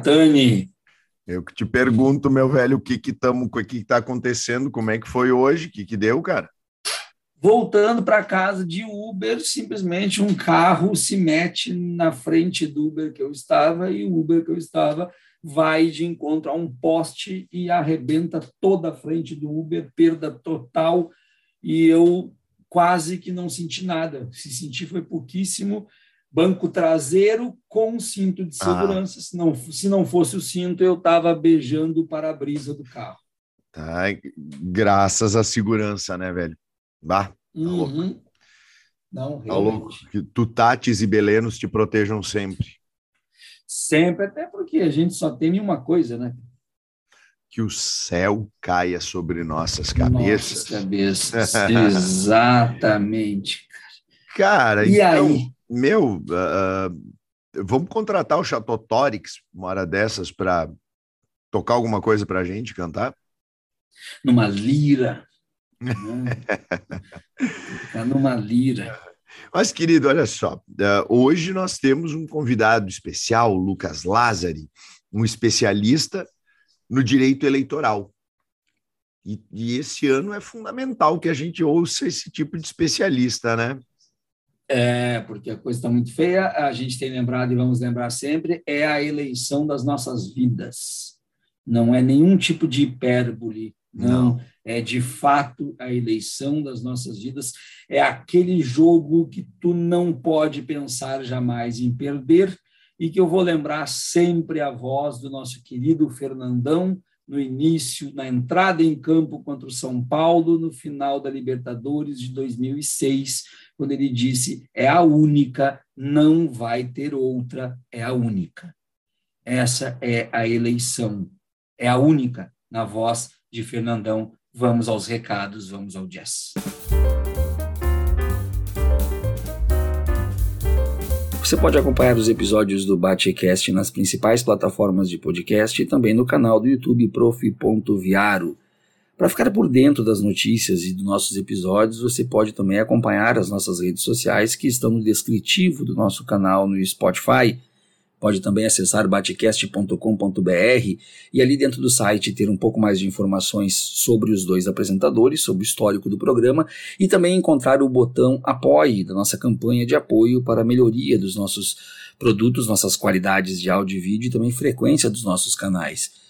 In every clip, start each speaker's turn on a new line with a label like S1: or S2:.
S1: Catani.
S2: Eu que te pergunto, meu velho, o que que estamos, o que está acontecendo, como é que foi hoje, o que que deu, cara?
S1: Voltando para casa de Uber, simplesmente um carro se mete na frente do Uber que eu estava e o Uber que eu estava vai de encontro a um poste e arrebenta toda a frente do Uber, perda total, e eu quase que não senti nada. Se senti foi pouquíssimo. Banco traseiro com cinto de ah. segurança. Ah. Se, não, se não fosse o cinto, eu estava beijando o para-brisa do carro.
S2: Tá, graças à segurança, né, velho? Bah, tá uhum. louco.
S1: Não, tá louco.
S2: Que Tutates e Belenos te protejam sempre.
S1: Sempre, até porque a gente só tem uma coisa, né?
S2: Que o céu caia sobre nossas cabeças.
S1: Nossas cabeças, exatamente.
S2: Cara, e então, aí? Meu, uh, vamos contratar o Chatotorix uma hora dessas para tocar alguma coisa para a gente cantar?
S1: Numa lira. Né? numa lira.
S2: Mas, querido, olha só, uh, hoje nós temos um convidado especial, Lucas Lázari, um especialista no direito eleitoral. E, e, esse ano é fundamental que a gente ouça esse tipo de especialista, né?
S1: É, porque a coisa está muito feia, a gente tem lembrado e vamos lembrar sempre, é a eleição das nossas vidas. Não é nenhum tipo de hipérbole, não. não. É de fato a eleição das nossas vidas. É aquele jogo que tu não pode pensar jamais em perder e que eu vou lembrar sempre a voz do nosso querido Fernandão no início, na entrada em campo contra o São Paulo, no final da Libertadores de 2006, quando ele disse: é a única, não vai ter outra, é a única. Essa é a eleição, é a única, na voz de Fernandão. Vamos aos recados, vamos ao jazz. Você pode acompanhar os episódios do Batecast nas principais plataformas de podcast e também no canal do YouTube prof.viaro. Para ficar por dentro das notícias e dos nossos episódios, você pode também acompanhar as nossas redes sociais que estão no descritivo do nosso canal no Spotify Pode também acessar batecast.com.br e ali dentro do site ter um pouco mais de informações sobre os dois apresentadores, sobre o histórico do programa e também encontrar o botão Apoie da nossa campanha de apoio para a melhoria dos nossos produtos, nossas qualidades de áudio e vídeo e também frequência dos nossos canais.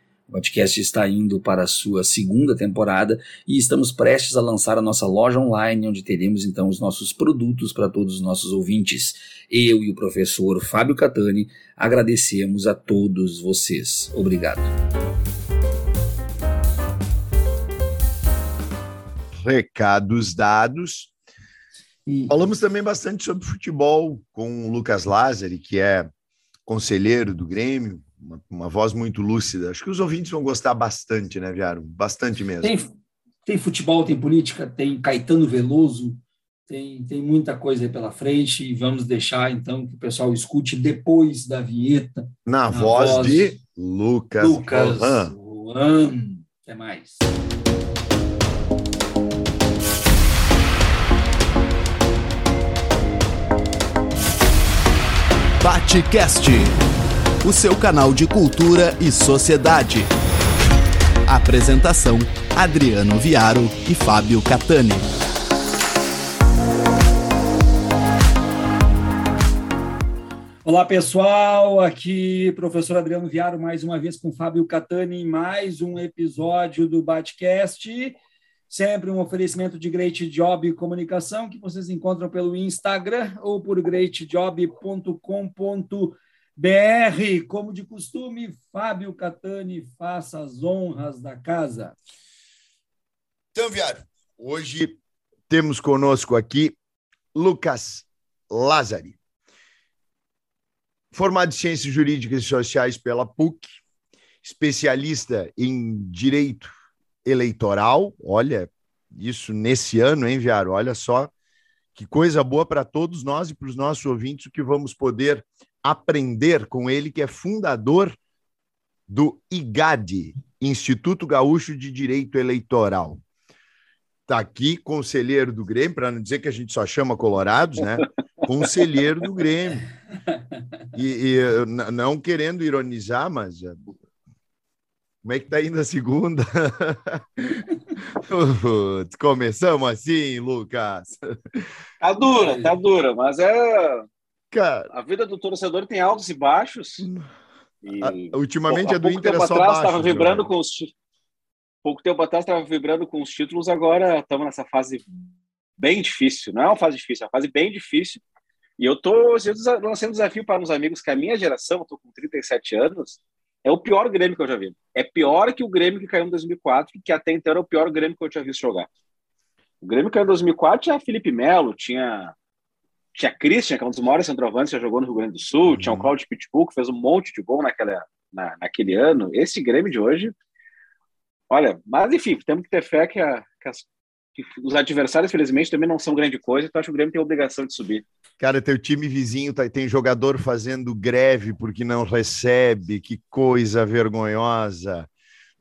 S1: O podcast está indo para a sua segunda temporada e estamos prestes a lançar a nossa loja online, onde teremos então os nossos produtos para todos os nossos ouvintes. Eu e o professor Fábio Catani agradecemos a todos vocês. Obrigado.
S2: Recados dados. E... Falamos também bastante sobre futebol com o Lucas Lázari, que é conselheiro do Grêmio, uma, voz muito lúcida. Acho que os ouvintes vão gostar bastante, né, Viaro? Bastante mesmo.
S1: Tem, tem futebol, tem política, tem Caetano Veloso, tem, tem muita coisa aí pela frente e vamos deixar então que o pessoal escute depois da vinheta.
S2: Na, na voz, voz, de Lucas,
S1: Lucas Juan. Juan. Até mais.
S3: Batecast o seu canal de cultura e sociedade. Apresentação: Adriano Viaro e Fábio Catani.
S1: Olá pessoal, aqui professor Adriano Viaro mais uma vez com Fábio Catani em mais um episódio do Batcast. Sempre um oferecimento de Great Job Comunicação que vocês encontram pelo Instagram ou por greatjob.com.br BR, como de costume, Fábio Catani, faça as honras da casa.
S2: Então, Viário, hoje temos conosco aqui Lucas Lázari, formado em Ciências Jurídicas e Sociais pela PUC, especialista em Direito Eleitoral, olha, isso nesse ano, hein, Viaro? Olha só que coisa boa para todos nós e para os nossos ouvintes, o que vamos poder aprender com ele, que é fundador do IGAD, Instituto Gaúcho de Direito Eleitoral. Está aqui, conselheiro do Grêmio, para não dizer que a gente só chama colorados, né? Conselheiro do Grêmio. E, e não querendo ironizar, mas eh, como é que tá indo a segunda? Começamos assim, Lucas.
S4: Tá dura, tá dura, mas é. Cara, a vida do torcedor tem altos e baixos.
S2: E, ultimamente a, a do Inter
S4: é só atrás estava vibrando com os pouco tempo atrás estava vibrando com os títulos, agora estamos nessa fase bem difícil. Não é uma fase difícil, é uma fase bem difícil. E eu estou lançando um desafio para uns amigos que a minha geração, estou com 37 anos, é o pior Grêmio que eu já vi. É pior que o Grêmio que caiu em 2004, que até então era o pior Grêmio que eu tinha visto jogar. O Grêmio que caiu em 2004 tinha Felipe Melo, tinha tinha Christian, que é um dos maiores centroavantes, já jogou no Rio Grande do Sul, uhum. tinha o Claudio Pitbull, que fez um monte de gol naquela, na, naquele ano. Esse Grêmio de hoje, olha, mas enfim, temos que ter fé que, a, que, as, que os adversários, felizmente, também não são grande coisa, então acho que o Grêmio tem a obrigação de subir.
S2: Cara, teu time vizinho tá, tem jogador fazendo greve porque não recebe, que coisa vergonhosa.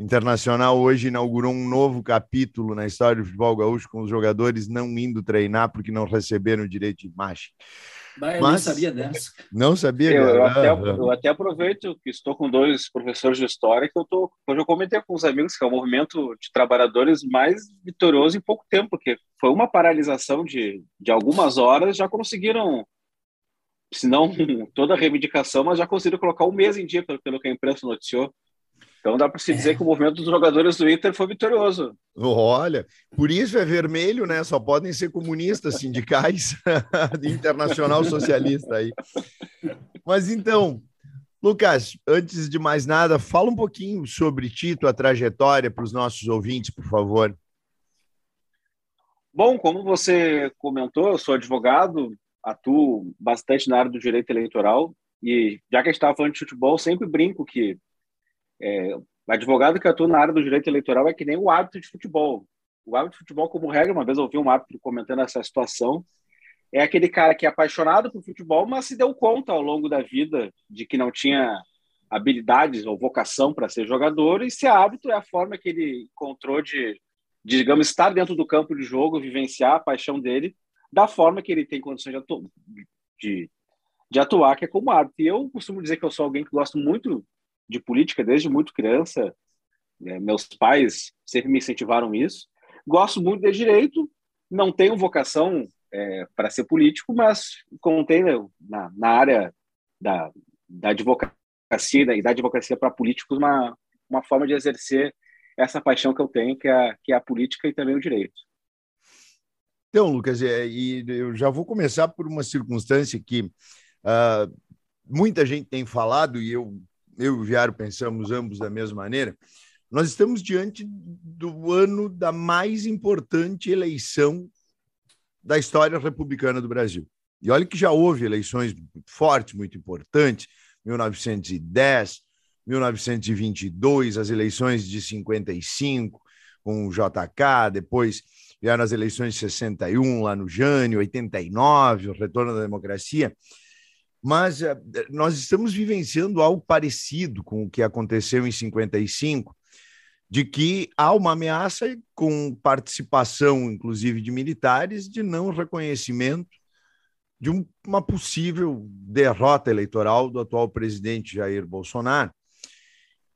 S2: Internacional hoje inaugurou um novo capítulo na história do futebol gaúcho com os jogadores não indo treinar porque não receberam o direito de imagem.
S1: Mas, Mas não sabia dessa.
S2: Não sabia.
S4: Eu, eu, até, eu, até, aproveito que estou com dois professores de história que eu tô, hoje eu comentei com os amigos que é o movimento de trabalhadores mais vitorioso em pouco tempo, porque foi uma paralisação de, de algumas horas, já conseguiram, se não toda a reivindicação, mas já conseguiram colocar um mês em dia, pelo, pelo que a imprensa noticiou. Então dá para se dizer é. que o movimento dos jogadores do Inter foi vitorioso.
S2: Olha, por isso é vermelho, né? Só podem ser comunistas, sindicais, internacional socialista aí. Mas então, Lucas, antes de mais nada, fala um pouquinho sobre ti, tua trajetória para os nossos ouvintes, por favor.
S4: Bom, como você comentou, eu sou advogado, atuo bastante na área do direito eleitoral e já que a gente estava falando de futebol, sempre brinco que é, o advogado que atua na área do direito eleitoral é que nem o árbitro de futebol. O árbitro de futebol, como regra, uma vez eu ouvi um árbitro comentando essa situação, é aquele cara que é apaixonado por futebol, mas se deu conta ao longo da vida de que não tinha habilidades ou vocação para ser jogador, e ser árbitro é a forma que ele encontrou de, de, digamos, estar dentro do campo de jogo, vivenciar a paixão dele, da forma que ele tem condições de, atu de, de atuar, que é como árbitro. E eu costumo dizer que eu sou alguém que gosto muito de política desde muito criança. É, meus pais sempre me incentivaram isso. Gosto muito de direito, não tenho vocação é, para ser político, mas contei né, na, na área da, da advocacia e da advocacia para políticos uma, uma forma de exercer essa paixão que eu tenho, que é, que é a política e também o direito.
S2: Então, Lucas, é, e eu já vou começar por uma circunstância que uh, muita gente tem falado, e eu eu e o Viário pensamos ambos da mesma maneira, nós estamos diante do ano da mais importante eleição da história republicana do Brasil. E olha que já houve eleições fortes, muito importantes, 1910, 1922, as eleições de 55 com o JK, depois vieram as eleições de 61 lá no Jânio, 89, o retorno da democracia mas eh, nós estamos vivenciando algo parecido com o que aconteceu em 55, de que há uma ameaça com participação, inclusive, de militares, de não reconhecimento de um, uma possível derrota eleitoral do atual presidente Jair Bolsonaro.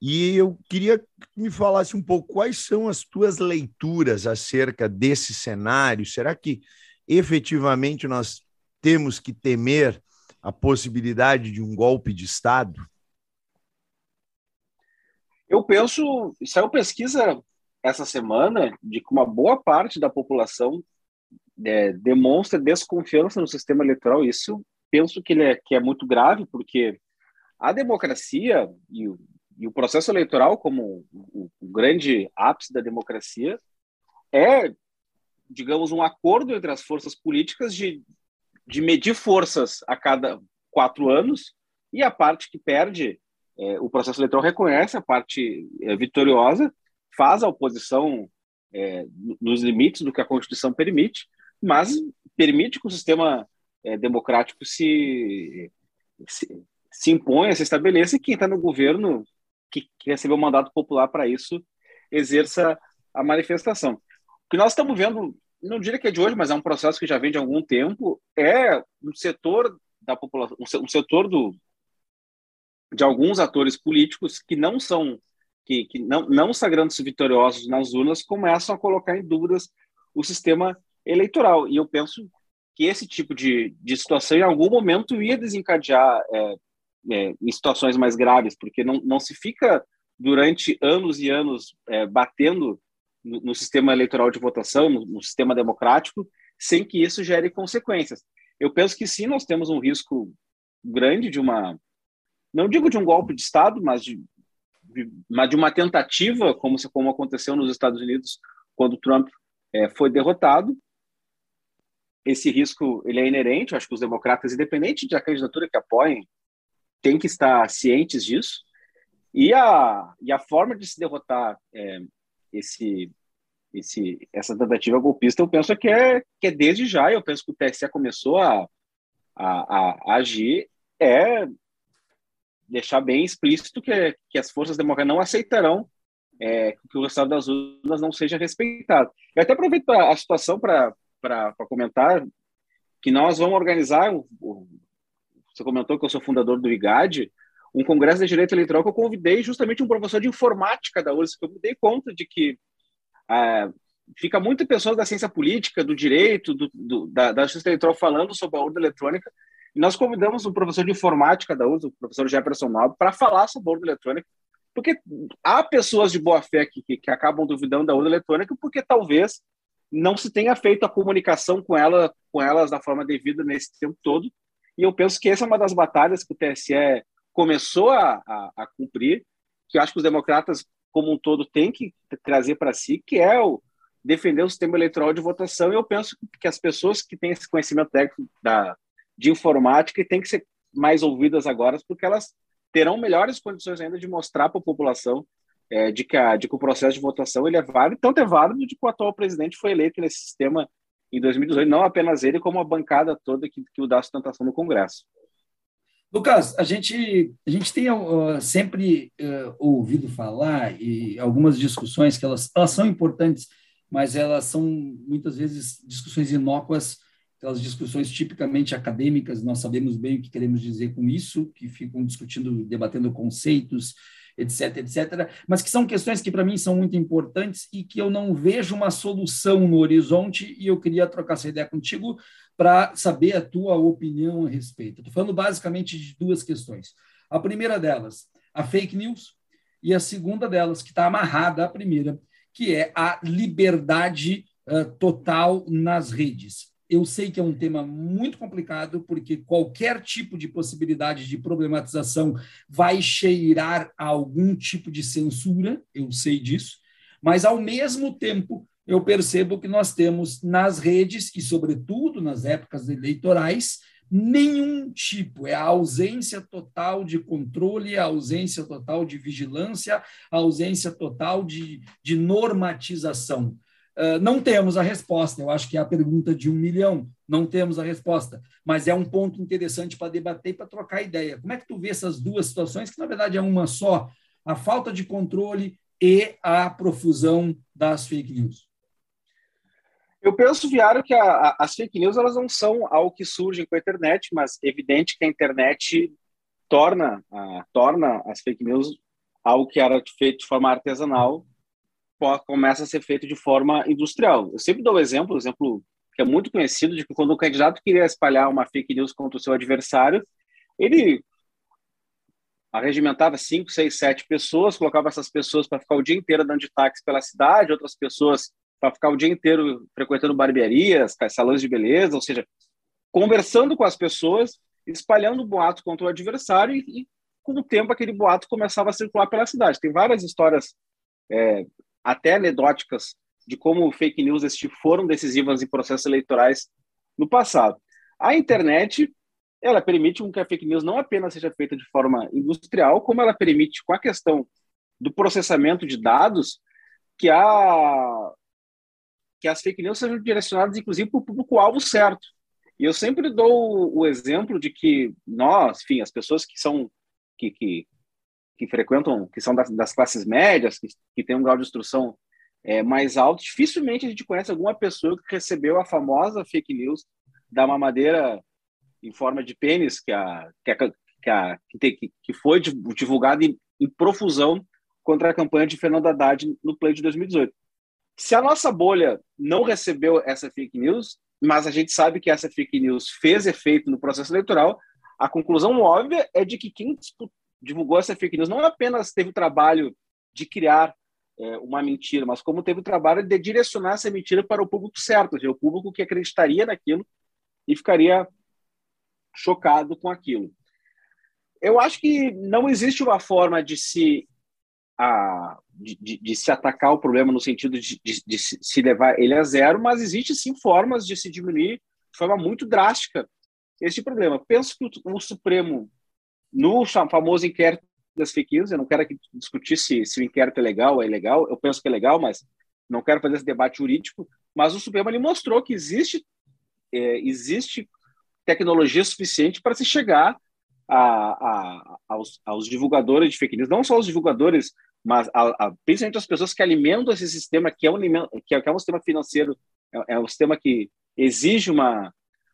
S2: E eu queria que me falasse um pouco quais são as tuas leituras acerca desse cenário. Será que efetivamente nós temos que temer a possibilidade de um golpe de Estado?
S4: Eu penso, saiu pesquisa essa semana de que uma boa parte da população é, demonstra desconfiança no sistema eleitoral. Isso penso que, é, que é muito grave, porque a democracia e o, e o processo eleitoral, como o, o grande ápice da democracia, é, digamos, um acordo entre as forças políticas de de medir forças a cada quatro anos e a parte que perde, é, o processo eleitoral reconhece a parte é, vitoriosa, faz a oposição é, nos limites do que a Constituição permite, mas permite que o sistema é, democrático se, se, se imponha, se estabeleça e quem está no governo, que, que recebeu mandato popular para isso, exerça a manifestação. O que nós estamos vendo, não diria que é de hoje, mas é um processo que já vem de algum tempo, é um setor da população, um setor do, de alguns atores políticos que não são que, que não, não sagrando-se vitoriosos nas urnas, começam a colocar em dúvidas o sistema eleitoral. E eu penso que esse tipo de, de situação, em algum momento, ia desencadear é, é, em situações mais graves, porque não, não se fica durante anos e anos é, batendo no, no, sistema eleitoral de votação, no, no, sistema democrático, sem que isso gere consequências. Eu penso que sim, nós temos um risco grande de uma, não digo de um golpe de Estado, mas de, mas de uma tentativa, como, como aconteceu nos Estados Unidos quando Trump é, foi derrotado. Esse risco ele é inerente, eu acho que os democratas, independente de a candidatura que apoiem, têm que estar cientes disso. E a, e a forma de se derrotar é, esse, esse, essa tentativa golpista, eu penso que é, que é desde já, eu penso que o TSE começou a, a, a agir, é deixar bem explícito que, que as forças democráticas não aceitarão é, que o resultado das urnas não seja respeitado. Eu até aproveito a situação para comentar que nós vamos organizar, você comentou que eu sou fundador do IGAD, um congresso de direito eleitoral que eu convidei justamente um professor de informática da URSS, que eu me dei conta de que é, fica muita pessoa da ciência política, do direito, do, do, da, da justiça eleitoral falando sobre a urna eletrônica, e nós convidamos o professor de informática da USP, o professor Jefferson Maldo, para falar sobre a urna eletrônica, porque há pessoas de boa fé que, que, que acabam duvidando da urna eletrônica porque talvez não se tenha feito a comunicação com, ela, com elas da forma devida nesse tempo todo. E eu penso que essa é uma das batalhas que o TSE começou a, a, a cumprir, que eu acho que os democratas como um todo têm que trazer para si, que é o defender o sistema eleitoral de votação. E eu penso que as pessoas que têm esse conhecimento técnico da, de informática tem que ser mais ouvidas agora, porque elas terão melhores condições ainda de mostrar para a população é, de, que a, de que o processo de votação ele é válido, tanto é válido de que o atual presidente foi eleito nesse sistema em 2018, não apenas ele, como a bancada toda que, que o dá sustentação no Congresso.
S1: Lucas, a gente, a gente tem uh, sempre uh, ouvido falar e algumas discussões que elas, elas são importantes, mas elas são muitas vezes discussões inócuas aquelas discussões tipicamente acadêmicas, nós sabemos bem o que queremos dizer com isso, que ficam discutindo, debatendo conceitos, etc, etc, mas que são questões que para mim são muito importantes e que eu não vejo uma solução no horizonte e eu queria trocar essa ideia contigo para saber a tua opinião a respeito. Estou falando basicamente de duas questões. A primeira delas, a fake news, e a segunda delas, que está amarrada à primeira, que é a liberdade uh, total nas redes eu sei que é um tema muito complicado, porque qualquer tipo de possibilidade de problematização vai cheirar a algum tipo de censura, eu sei disso, mas, ao mesmo tempo, eu percebo que nós temos nas redes, e, sobretudo, nas épocas eleitorais, nenhum tipo, é a ausência total de controle, a ausência total de vigilância, a ausência total de, de normatização. Uh, não temos a resposta, eu acho que é a pergunta de um milhão, não temos a resposta, mas é um ponto interessante para debater e para trocar ideia. Como é que tu vê essas duas situações, que na verdade é uma só, a falta de controle e a profusão das fake news?
S4: Eu penso, Viário, que a, a, as fake news elas não são algo que surgem com a internet, mas é evidente que a internet torna, a, torna as fake news algo que era feito de forma artesanal começa a ser feito de forma industrial. Eu sempre dou o exemplo, exemplo que é muito conhecido, de que quando o candidato queria espalhar uma fake news contra o seu adversário, ele arregimentava cinco, seis, sete pessoas, colocava essas pessoas para ficar o dia inteiro dando de táxi pela cidade, outras pessoas para ficar o dia inteiro frequentando barbearias, salões de beleza, ou seja, conversando com as pessoas, espalhando boatos contra o adversário e, e, com o tempo aquele boato começava a circular pela cidade. Tem várias histórias é, até anedóticas de como fake news foram decisivas em processos eleitorais no passado. A internet ela permite que a fake news não apenas seja feita de forma industrial, como ela permite, com a questão do processamento de dados, que a, que as fake news sejam direcionadas, inclusive, para o público-alvo certo. E eu sempre dou o exemplo de que nós, enfim, as pessoas que são que, que, que frequentam, que são das, das classes médias, que, que têm um grau de instrução é, mais alto, dificilmente a gente conhece alguma pessoa que recebeu a famosa fake news da mamadeira em forma de pênis, que, a, que, a, que, a, que, que foi divulgada em, em profusão contra a campanha de Fernando Haddad no Play de 2018. Se a nossa bolha não recebeu essa fake news, mas a gente sabe que essa fake news fez efeito no processo eleitoral, a conclusão óbvia é de que quem divulgou essa fake news não apenas teve o trabalho de criar é, uma mentira, mas como teve o trabalho de direcionar essa mentira para o público certo, o público que acreditaria naquilo e ficaria chocado com aquilo. Eu acho que não existe uma forma de se a, de, de, de, se atacar o problema no sentido de, de, se levar ele a zero, mas existe sim formas de se diminuir de forma muito drástica esse problema. Penso que o, o Supremo, no famoso inquérito das fake news, eu não quero aqui discutir se, se o inquérito é legal ou é ilegal, eu penso que é legal, mas não quero fazer esse debate jurídico, mas o Supremo ele mostrou que existe, é, existe tecnologia suficiente para se chegar a, a, aos, aos, divulgadores de fake news, não só os divulgadores, mas a, principalmente as pessoas que alimentam esse sistema, que é um, que é, que é um sistema financeiro, é, é um sistema que exige uma,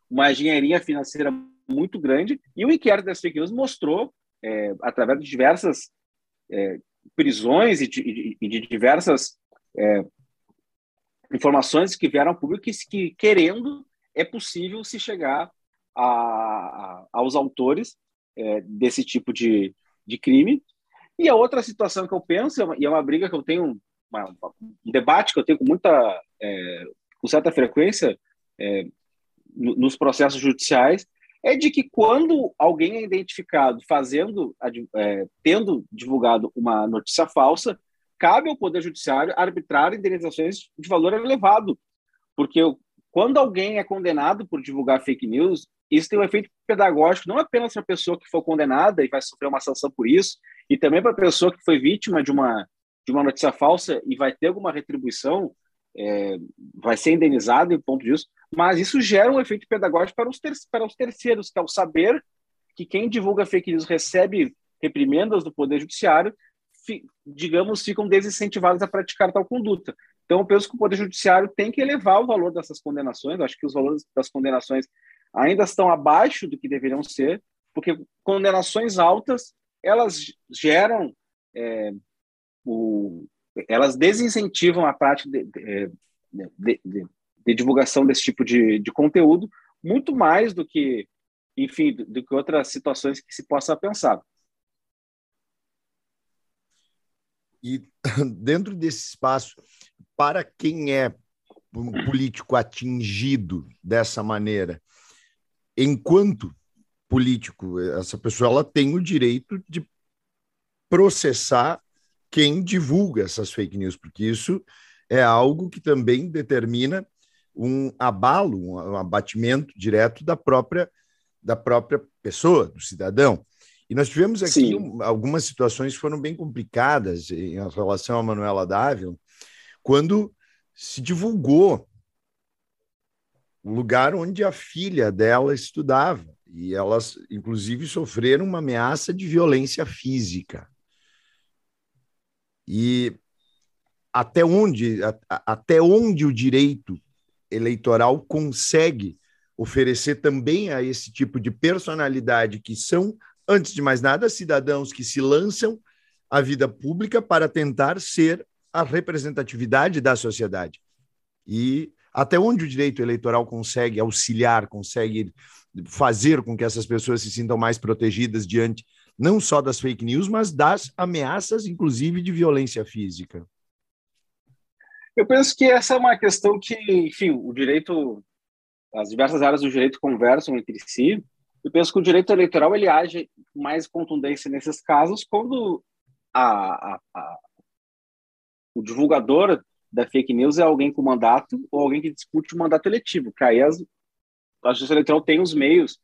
S4: uma engenharia financeira muito grande, e o inquérito das fake news mostrou, é, através de diversas é, prisões e de, de, de diversas é, informações que vieram ao público que, que, querendo, é possível se chegar a, a, aos autores é, desse tipo de, de crime. E a outra situação que eu penso, e é uma briga que eu tenho, uma, um debate que eu tenho com muita, é, com certa frequência é, nos processos judiciais, é de que quando alguém é identificado fazendo, é, tendo divulgado uma notícia falsa, cabe ao Poder Judiciário arbitrar indenizações de valor elevado, porque quando alguém é condenado por divulgar fake news, isso tem um efeito pedagógico não apenas para a pessoa que for condenada e vai sofrer uma sanção por isso, e também para a pessoa que foi vítima de uma, de uma notícia falsa e vai ter alguma retribuição, é, vai ser indenizado em ponto disso, mas isso gera um efeito pedagógico para os, ter, para os terceiros, que é o saber que quem divulga fake news recebe reprimendas do Poder Judiciário, fi, digamos, ficam desincentivados a praticar tal conduta. Então, eu penso que o Poder Judiciário tem que elevar o valor dessas condenações, acho que os valores das condenações ainda estão abaixo do que deveriam ser, porque condenações altas elas geram é, o, elas desincentivam a prática de, de, de, de, divulgação desse tipo de, de conteúdo muito mais do que enfim do, do que outras situações que se possa pensar.
S2: E dentro desse espaço para quem é um político atingido dessa maneira enquanto político, essa pessoa ela tem o direito de processar quem divulga essas fake news, porque isso é algo que também determina um abalo, um abatimento direto da própria da própria pessoa, do cidadão. E nós tivemos aqui Sim. algumas situações que foram bem complicadas em relação a Manuela Dávila, quando se divulgou o lugar onde a filha dela estudava. E elas, inclusive, sofreram uma ameaça de violência física. E até onde, a, até onde o direito eleitoral consegue oferecer também a esse tipo de personalidade que são, antes de mais nada, cidadãos que se lançam à vida pública para tentar ser a representatividade da sociedade. E até onde o direito eleitoral consegue auxiliar, consegue fazer com que essas pessoas se sintam mais protegidas diante não só das fake news, mas das ameaças, inclusive de violência física?
S4: Eu penso que essa é uma questão que, enfim, o direito, as diversas áreas do direito conversam entre si. Eu penso que o direito eleitoral ele age mais contundência nesses casos quando a, a, a, o divulgador da fake news é alguém com mandato ou alguém que discute o mandato eletivo, que aí as, a justiça eleitoral tem os meios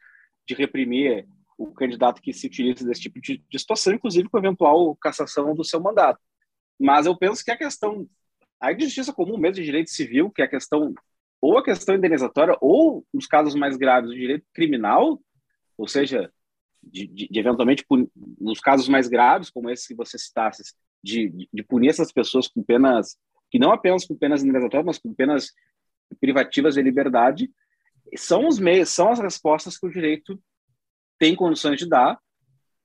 S4: de reprimir o candidato que se utiliza desse tipo de, de situação, inclusive com eventual cassação do seu mandato. Mas eu penso que a questão a de justiça comum mesmo de direito civil, que é a questão ou a questão indenizatória ou nos casos mais graves o direito criminal, ou seja, de, de, de eventualmente nos casos mais graves como esse que você citasse, de, de punir essas pessoas com penas que não apenas com penas indenizatórias, mas com penas privativas de liberdade, são os meios, são as respostas que o direito tem condições de dar,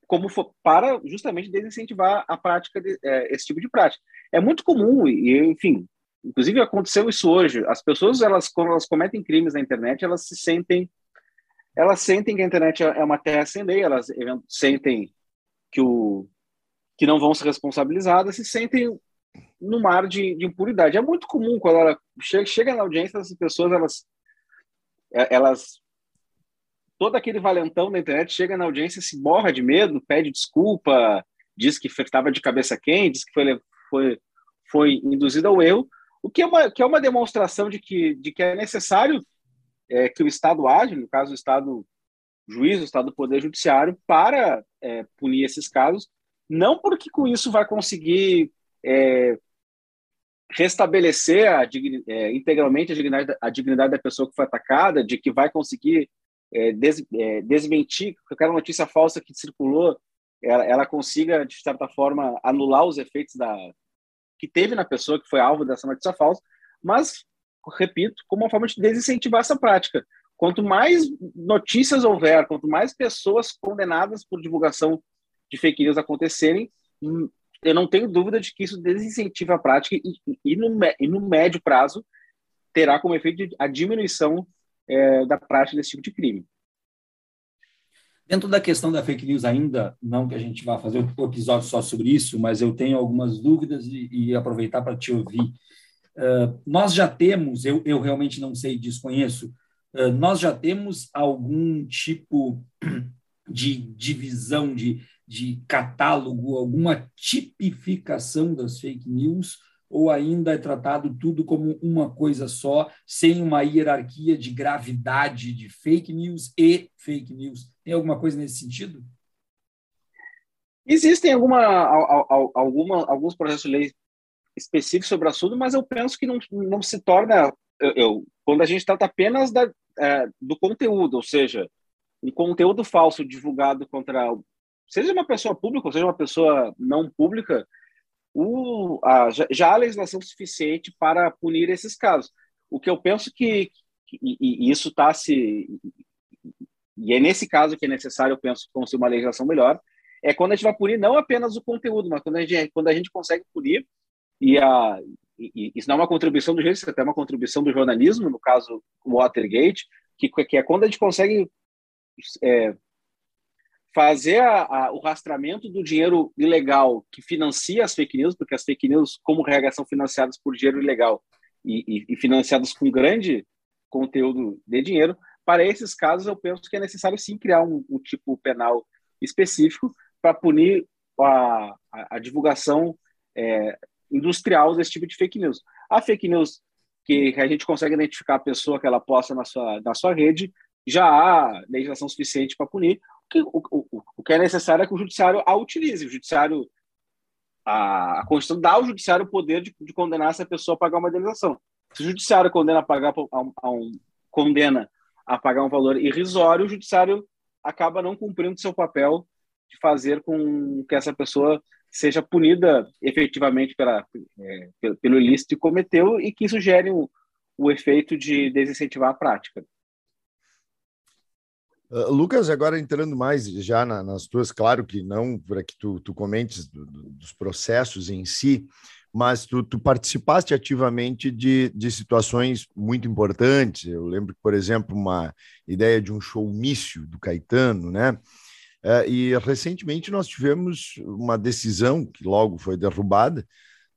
S4: como for, para justamente desincentivar a prática de, é, esse tipo de prática. É muito comum e, enfim, inclusive aconteceu isso hoje. As pessoas, elas quando elas cometem crimes na internet, elas se sentem, elas sentem que a internet é uma terra sem lei, elas sentem que o que não vão ser responsabilizadas, se sentem no mar de, de. É muito comum quando ela chega, chega na audiência, as pessoas elas é, elas todo aquele valentão da internet chega na audiência, se morra de medo, pede desculpa, diz que estava de cabeça quente, diz que foi, foi, foi induzido ao erro, o que é uma, que é uma demonstração de que, de que é necessário é, que o Estado age, no caso o Estado juiz, o Estado do Poder Judiciário, para é, punir esses casos, não porque com isso vai conseguir é, restabelecer a, é, integralmente a dignidade, a dignidade da pessoa que foi atacada, de que vai conseguir é, des, é, desmentir aquela notícia falsa que circulou, ela, ela, consiga, de certa forma, anular os efeitos da que teve na pessoa que foi alvo dessa notícia falsa, mas, repito, como uma forma de desincentivar essa prática. Quanto mais notícias houver, quanto mais pessoas condenadas por divulgação de fake news acontecerem, hum, eu não tenho dúvida de que isso desincentiva a prática e, e, no, e no médio prazo terá como efeito a diminuição é, da prática desse tipo de crime.
S1: Dentro da questão da fake news ainda, não que a gente vá fazer um episódio só sobre isso, mas eu tenho algumas dúvidas e, e aproveitar para te ouvir. Uh, nós já temos, eu, eu realmente não sei, desconheço, uh, nós já temos algum tipo de divisão, de, de catálogo, alguma tipificação das fake news, ou ainda é tratado tudo como uma coisa só, sem uma hierarquia de gravidade de fake news e fake news? Tem alguma coisa nesse sentido?
S4: Existem alguma, alguma, alguns processos de lei específicos sobre o assunto, mas eu penso que não, não se torna. Eu, eu quando a gente trata apenas da, é, do conteúdo, ou seja, um conteúdo falso divulgado contra. Seja uma pessoa pública, ou seja uma pessoa não pública, o, a, já há legislação suficiente para punir esses casos. O que eu penso que, que e, e isso está se. E é nesse caso que é necessário, eu penso, construir uma legislação melhor, é quando a gente vai punir não apenas o conteúdo, mas quando a gente, quando a gente consegue punir, e, a, e, isso não é uma contribuição do jeito, isso é até uma contribuição do jornalismo, no caso Watergate, que, que é quando a gente consegue é, fazer a, a, o rastreamento do dinheiro ilegal que financia as fake news, porque as fake news, como regra, são financiadas por dinheiro ilegal e, e, e financiadas com grande conteúdo de dinheiro, para esses casos eu penso que é necessário sim criar um, um tipo penal específico para punir a, a, divulgação é, industrial desse tipo de fake news. A fake news que a gente consegue identificar a pessoa que ela posta na sua, na sua rede, já há legislação suficiente para punir que, o, o, o que é necessário é que o judiciário a utilize. O judiciário, a, a Constituição dá ao judiciário o poder de, de, condenar essa pessoa a pagar uma indenização. Se o judiciário condena a pagar a um, a um, condena a pagar um valor irrisório, o judiciário acaba não cumprindo seu papel de fazer com que essa pessoa seja punida efetivamente pela, é, pelo, ilícito que cometeu e que isso gere o, o efeito de desincentivar a prática.
S2: Uh, Lucas, agora entrando mais já na, nas tuas, claro que não para que tu, tu comentes do, do, dos processos em si, mas tu, tu participaste ativamente de, de situações muito importantes. Eu lembro por exemplo, uma ideia de um showmício do Caetano, né? Uh, e recentemente nós tivemos uma decisão que logo foi derrubada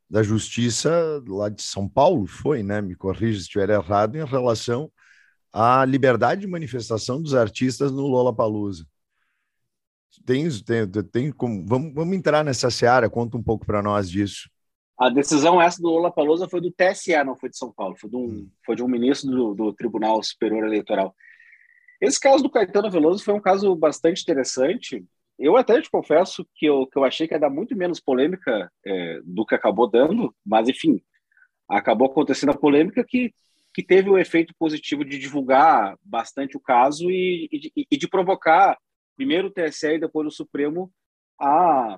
S2: da justiça lá de São Paulo, foi, né? Me corrija se estiver errado, em relação a liberdade de manifestação dos artistas no Lollapalooza. Tem, tem, tem como, vamos, vamos entrar nessa seara, conta um pouco para nós disso.
S4: A decisão essa do Lollapalooza foi do TSE, não foi de São Paulo, foi de um, hum. foi de um ministro do, do Tribunal Superior Eleitoral. Esse caso do Caetano Veloso foi um caso bastante interessante. Eu até te confesso que eu, que eu achei que ia dar muito menos polêmica é, do que acabou dando, mas enfim, acabou acontecendo a polêmica que, que teve o efeito positivo de divulgar bastante o caso e, e, e de provocar primeiro o TSE e depois o Supremo a,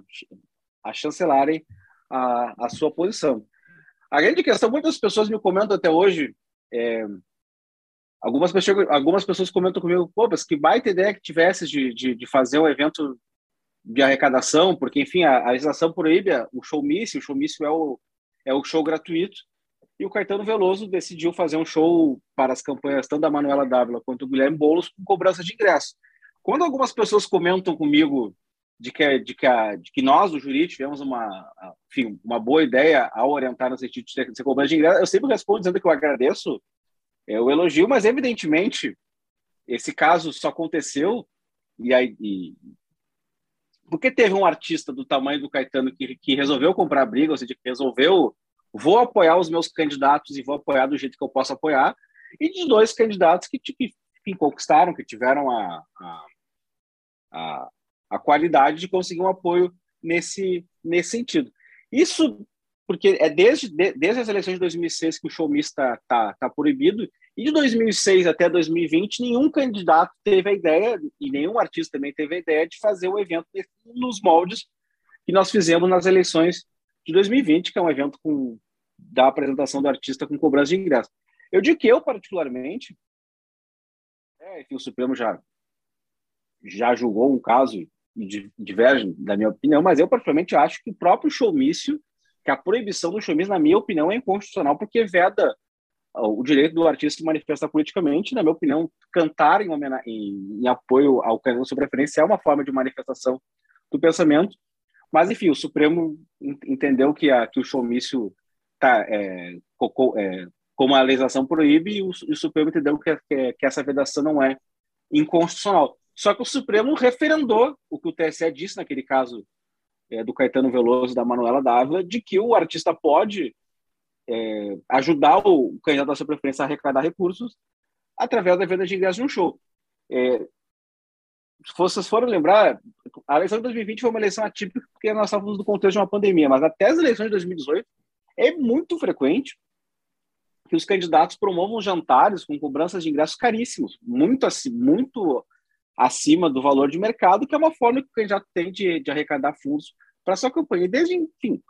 S4: a chancelarem a, a sua posição. A grande questão, muitas pessoas me comentam até hoje, é, algumas, pessoas, algumas pessoas comentam comigo, pô, mas que baita ideia que tivesse de, de, de fazer um evento de arrecadação, porque, enfim, a, a legislação proíbe o showmício, o showmício é o, é o show gratuito, e o Caetano Veloso decidiu fazer um show para as campanhas tanto da Manuela Dávila quanto do Guilherme Boulos com cobrança de ingresso. Quando algumas pessoas comentam comigo de que, de que, a, de que nós, do Juri, tivemos uma, enfim, uma boa ideia ao orientar no sentido de ser, ser cobrança de ingresso, eu sempre respondo dizendo que eu agradeço é, o elogio, mas evidentemente esse caso só aconteceu e aí e, porque teve um artista do tamanho do Caetano que, que resolveu comprar briga, ou seja, que resolveu vou apoiar os meus candidatos e vou apoiar do jeito que eu posso apoiar, e de dois candidatos que, que, que conquistaram, que tiveram a, a, a, a qualidade de conseguir um apoio nesse, nesse sentido. Isso porque é desde, desde as eleições de 2006 que o showmista está tá, tá proibido, e de 2006 até 2020, nenhum candidato teve a ideia, e nenhum artista também teve a ideia de fazer o evento nos moldes que nós fizemos nas eleições de 2020, que é um evento com, da apresentação do artista com cobrança de ingresso. Eu digo que eu, particularmente, é, enfim, o Supremo já, já julgou um caso e diverge da minha opinião, mas eu, particularmente, acho que o próprio showmício que a proibição do showmício, na minha opinião, é inconstitucional, porque veda o direito do artista se manifestar politicamente, na minha opinião, cantar em, em, em apoio ao candidato sobre preferência é uma forma de manifestação do pensamento, mas, enfim, o Supremo entendeu que, a, que o showmício tá, é, é, como a legislação proíbe, e o, o Supremo entendeu que, que, que, essa vedação não é inconstitucional. Só que o Supremo referendou o que o TSE disse naquele caso é, do Caetano Veloso da Manuela Dávila, de que o artista pode é, ajudar o candidato da sua preferência a arrecadar recursos através da venda de ingressos de um show. É, se vocês forem lembrar, a eleição de 2020 foi uma eleição atípica porque nós estávamos no contexto de uma pandemia, mas até as eleições de 2018 é muito frequente que os candidatos promovam jantares com cobranças de ingressos caríssimos, muito, muito acima do valor de mercado, que é uma forma que o candidato tem de, de arrecadar fundos para sua campanha. E desde, enfim,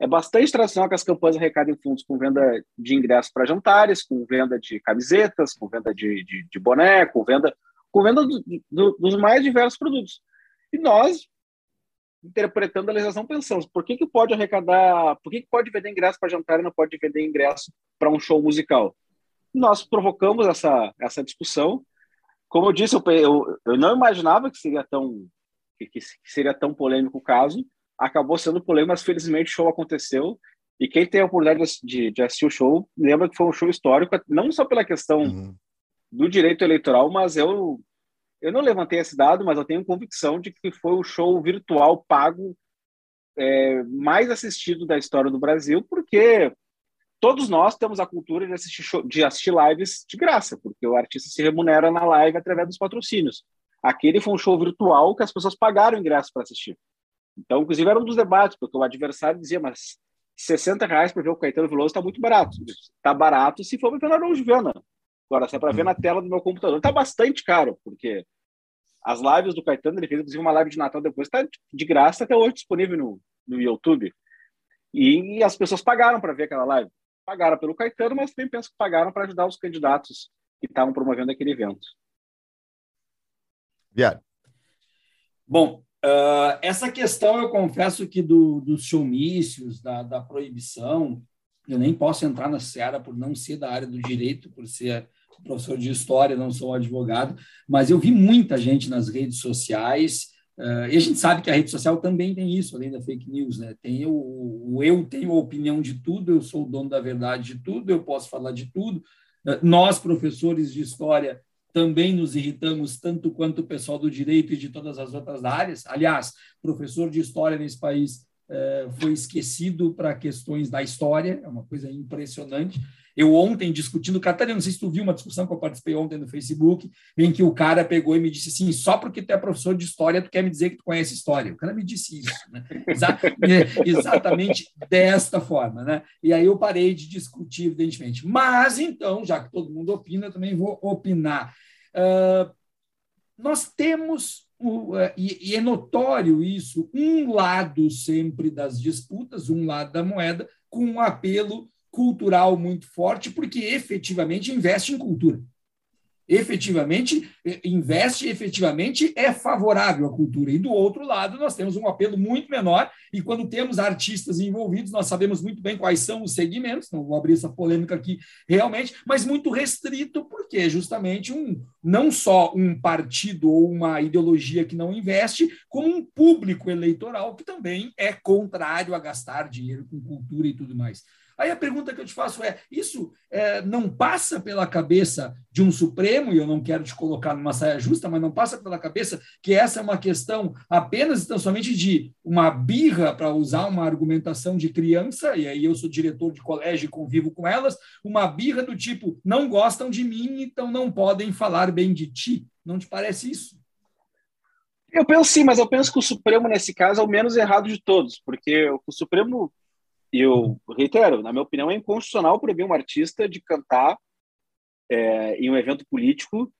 S4: é bastante tradicional que as campanhas arrecadem fundos com venda de ingressos para jantares, com venda de camisetas, com venda de, de, de boné, com venda, com venda do, do, dos mais diversos produtos. E nós, interpretando a legislação, pensamos, por que, que pode arrecadar, por que, que pode vender ingresso para jantar e não pode vender ingresso para um show musical? Nós provocamos essa, essa discussão, como eu disse, eu, eu, eu não imaginava que seria tão que, que, seria tão polêmico o caso. Acabou sendo polêmico, mas felizmente o show aconteceu. E quem tem a oportunidade de, de assistir o show, lembra que foi um show histórico, não só pela questão uhum. Do direito eleitoral, mas eu eu não levantei esse dado, mas eu tenho convicção de que foi o show virtual pago é, mais assistido da história do Brasil, porque todos nós temos a cultura de assistir, show, de assistir lives de graça, porque o artista se remunera na live através dos patrocínios. Aquele foi um show virtual que as pessoas pagaram ingresso para assistir. Então, inclusive, era um dos debates, porque o adversário dizia, mas 60 reais para ver o Caetano Veloso está muito barato. Está barato se for para na Araújo Viana. Agora, se é para ver na tela do meu computador, está bastante caro, porque as lives do Caetano, ele fez inclusive uma live de Natal depois, está de graça até hoje disponível no, no YouTube. E as pessoas pagaram para ver aquela live pagaram pelo Caetano, mas também penso que pagaram para ajudar os candidatos que estavam promovendo aquele evento.
S2: Viário.
S1: Bom, uh, essa questão eu confesso que do, dos showmícios, da, da proibição, eu nem posso entrar na seara por não ser da área do direito, por ser professor de história, não sou advogado, mas eu vi muita gente nas redes sociais Uh, e a gente sabe que a rede social também tem isso, além da fake news, né? Tem o, o, eu tenho a opinião de tudo, eu sou o dono da verdade de tudo, eu posso falar de tudo. Uh, nós, professores de história, também nos irritamos tanto quanto o pessoal do direito e de todas as outras áreas. Aliás, professor de história nesse país uh, foi esquecido para questões da história, é uma coisa impressionante. Eu ontem discutindo, Catarina, não sei se tu viu uma discussão que eu participei ontem no Facebook, em que o cara pegou e me disse assim: só porque tu é professor de história, tu quer me dizer que tu conhece história. O cara me disse isso, né? Exa é, exatamente desta forma, né? E aí eu parei de discutir, evidentemente. Mas então, já que todo mundo opina, eu também vou opinar. Uh, nós temos é, e, é notório isso, um lado sempre das disputas, um lado da moeda, com um apelo cultural muito forte, porque efetivamente investe em cultura efetivamente eh, investe, efetivamente é favorável à cultura. E do outro lado, nós temos um apelo muito menor, e quando temos artistas envolvidos, nós sabemos muito bem quais são os segmentos, não vou abrir essa polêmica aqui realmente, mas muito restrito, porque é justamente um não só um partido ou uma ideologia que não investe, como um público eleitoral que também é contrário a gastar dinheiro com cultura e tudo mais. Aí a pergunta que eu te faço é: isso é, não passa pela cabeça de um Supremo, e eu não quero te colocar numa saia justa, mas não passa pela cabeça que essa é uma questão apenas e tão somente de uma birra, para usar uma argumentação de criança, e aí eu sou diretor de colégio e convivo com elas, uma birra do tipo: não gostam de mim, então não podem falar bem de ti. Não te parece isso?
S4: Eu penso sim, mas eu penso que o Supremo, nesse caso, é o menos errado de todos, porque o Supremo eu reitero, na minha opinião, é inconstitucional proibir um artista de cantar é, em um evento político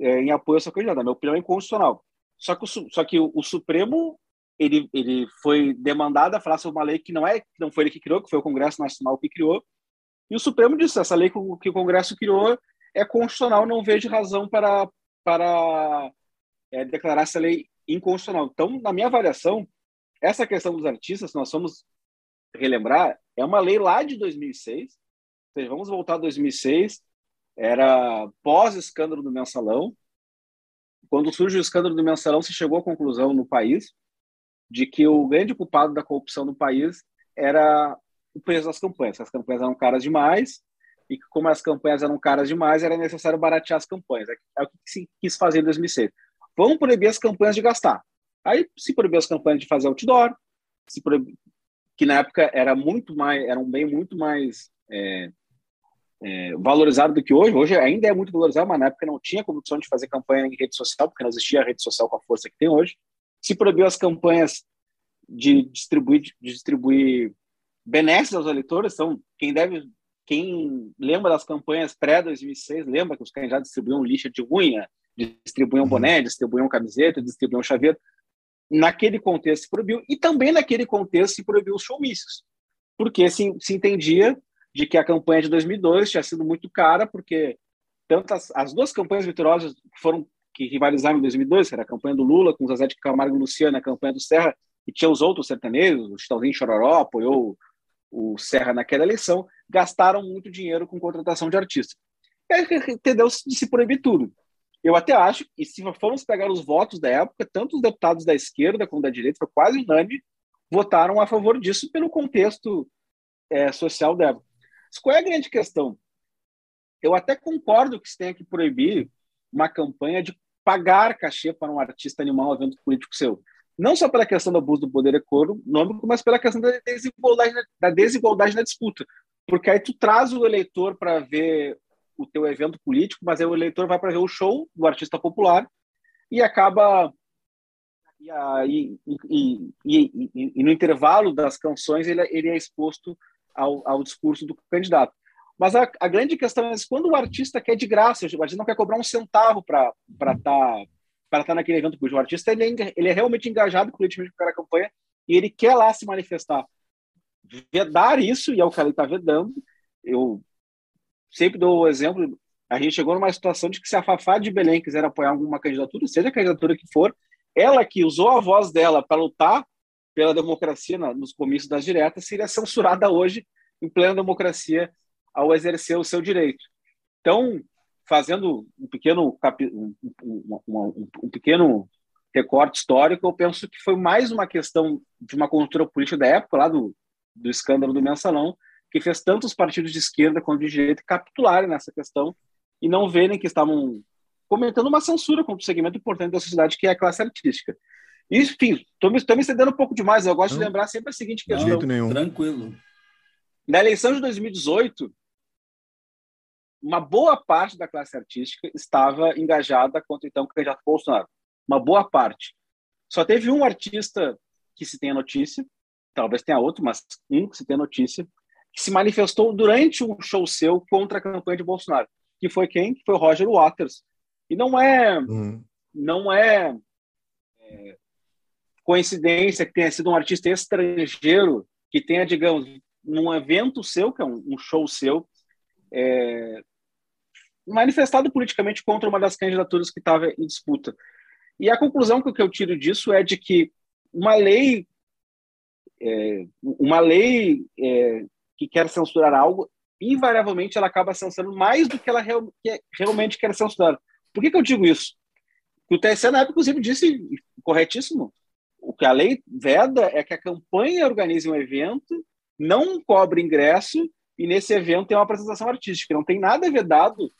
S4: é, em apoio à sua candidata. Na minha opinião, é inconstitucional. Só que o, só que o, o Supremo ele, ele foi demandado a falar sobre uma lei que não é não foi ele que criou, que foi o Congresso Nacional que criou. E o Supremo disse: essa lei que o, que o Congresso criou é constitucional, não vejo razão para, para é, declarar essa lei inconstitucional. Então, na minha avaliação, essa questão dos artistas, nós somos relembrar, é uma lei lá de 2006. Ou seja, vamos voltar a 2006, era pós-escândalo do mensalão. Quando surge o escândalo do mensalão, se chegou à conclusão no país de que o grande culpado da corrupção no país era o preço das campanhas. As campanhas eram caras demais e que, como as campanhas eram caras demais, era necessário baratear as campanhas. É o que se quis fazer em 2006. Vamos proibir as campanhas de gastar. Aí se proibiu as campanhas de fazer outdoor, se que na época era muito mais, era um bem muito mais é, é, valorizado do que hoje. Hoje ainda é muito valorizado, mas na época não tinha condição de fazer campanha em rede social, porque não existia a rede social com a força que tem hoje. Se proibiu as campanhas de distribuir, de distribuir benesses aos eleitores, então quem deve, quem lembra das campanhas pré-2006, lembra que os candidatos distribuíam lixa de unha, distribuíam uhum. boné, distribuíam camiseta, distribuíam chaveiro naquele contexto se proibiu, e também naquele contexto se proibiu os showmícios, porque se, se entendia de que a campanha de 2002 tinha sido muito cara, porque tanto as, as duas campanhas vitoriosas foram que rivalizaram em 2002, que era a campanha do Lula com o Zezé de Camargo e Luciano, a campanha do Serra, e tinha os outros sertanejos, o Chitãozinho Chororó apoiou o Serra naquela eleição, gastaram muito dinheiro com contratação de artistas. E aí entendeu de se proibir tudo. Eu até acho que se formos pegar os votos da época, tanto os deputados da esquerda como da direita, foi quase unânime, votaram a favor disso pelo contexto é, social da época. Mas qual é a grande questão? Eu até concordo que se tenha que proibir uma campanha de pagar cachê para um artista animar um evento político seu. Não só pela questão do abuso do poder econômico, mas pela questão da desigualdade, da desigualdade na disputa. Porque aí tu traz o eleitor para ver o teu evento político, mas aí o eleitor vai para ver o show do artista popular e acaba e, e, e, e, no intervalo das canções ele, ele é exposto ao, ao discurso do candidato. Mas a, a, grande questão é quando o artista quer de graça, o artista não quer cobrar um centavo para estar tá, para estar tá naquele evento político. O artista ele é, ele é realmente engajado politicamente com a campanha e ele quer lá se manifestar. Vedar isso, e é o que ele está vedando, eu sempre dou o exemplo, a gente chegou numa situação de que se a Fafá de Belém quiser apoiar alguma candidatura, seja a candidatura que for, ela que usou a voz dela para lutar pela democracia nos comícios das diretas, seria censurada hoje em plena democracia ao exercer o seu direito. Então, fazendo um pequeno, um, um, um, pequeno recorte histórico, eu penso que foi mais uma questão de uma conjuntura política da época, lá do, do escândalo do mensalão, que fez tanto os partidos de esquerda quanto de direita capitularem nessa questão e não verem que estavam cometendo uma censura contra um segmento importante da sociedade, que é a classe artística. E, enfim, estou me, me estendendo um pouco demais, eu gosto não, de lembrar sempre a seguinte questão.
S1: Não, Tranquilo.
S4: Na eleição de 2018, uma boa parte da classe artística estava engajada contra então o candidato Bolsonaro. Uma boa parte. Só teve um artista que se tem a notícia, talvez tenha outro, mas um que se tem a notícia, que se manifestou durante um show seu contra a campanha de Bolsonaro. Que foi quem? Que foi o Roger Waters. E não é, uhum. não é, é coincidência que tenha sido um artista estrangeiro que tenha, digamos, num evento seu, que é um, um show seu, é, manifestado politicamente contra uma das candidaturas que estava em disputa. E a conclusão que eu tiro disso é de que uma lei, é, uma lei é, que quer censurar algo, invariavelmente ela acaba censurando mais do que ela real, que realmente quer censurar. Por que, que eu digo isso? Porque o TSE, na época, inclusive, disse corretíssimo. O que a lei veda é que a campanha organize um evento não cobre ingresso e nesse evento tem uma apresentação artística. Não tem nada vedado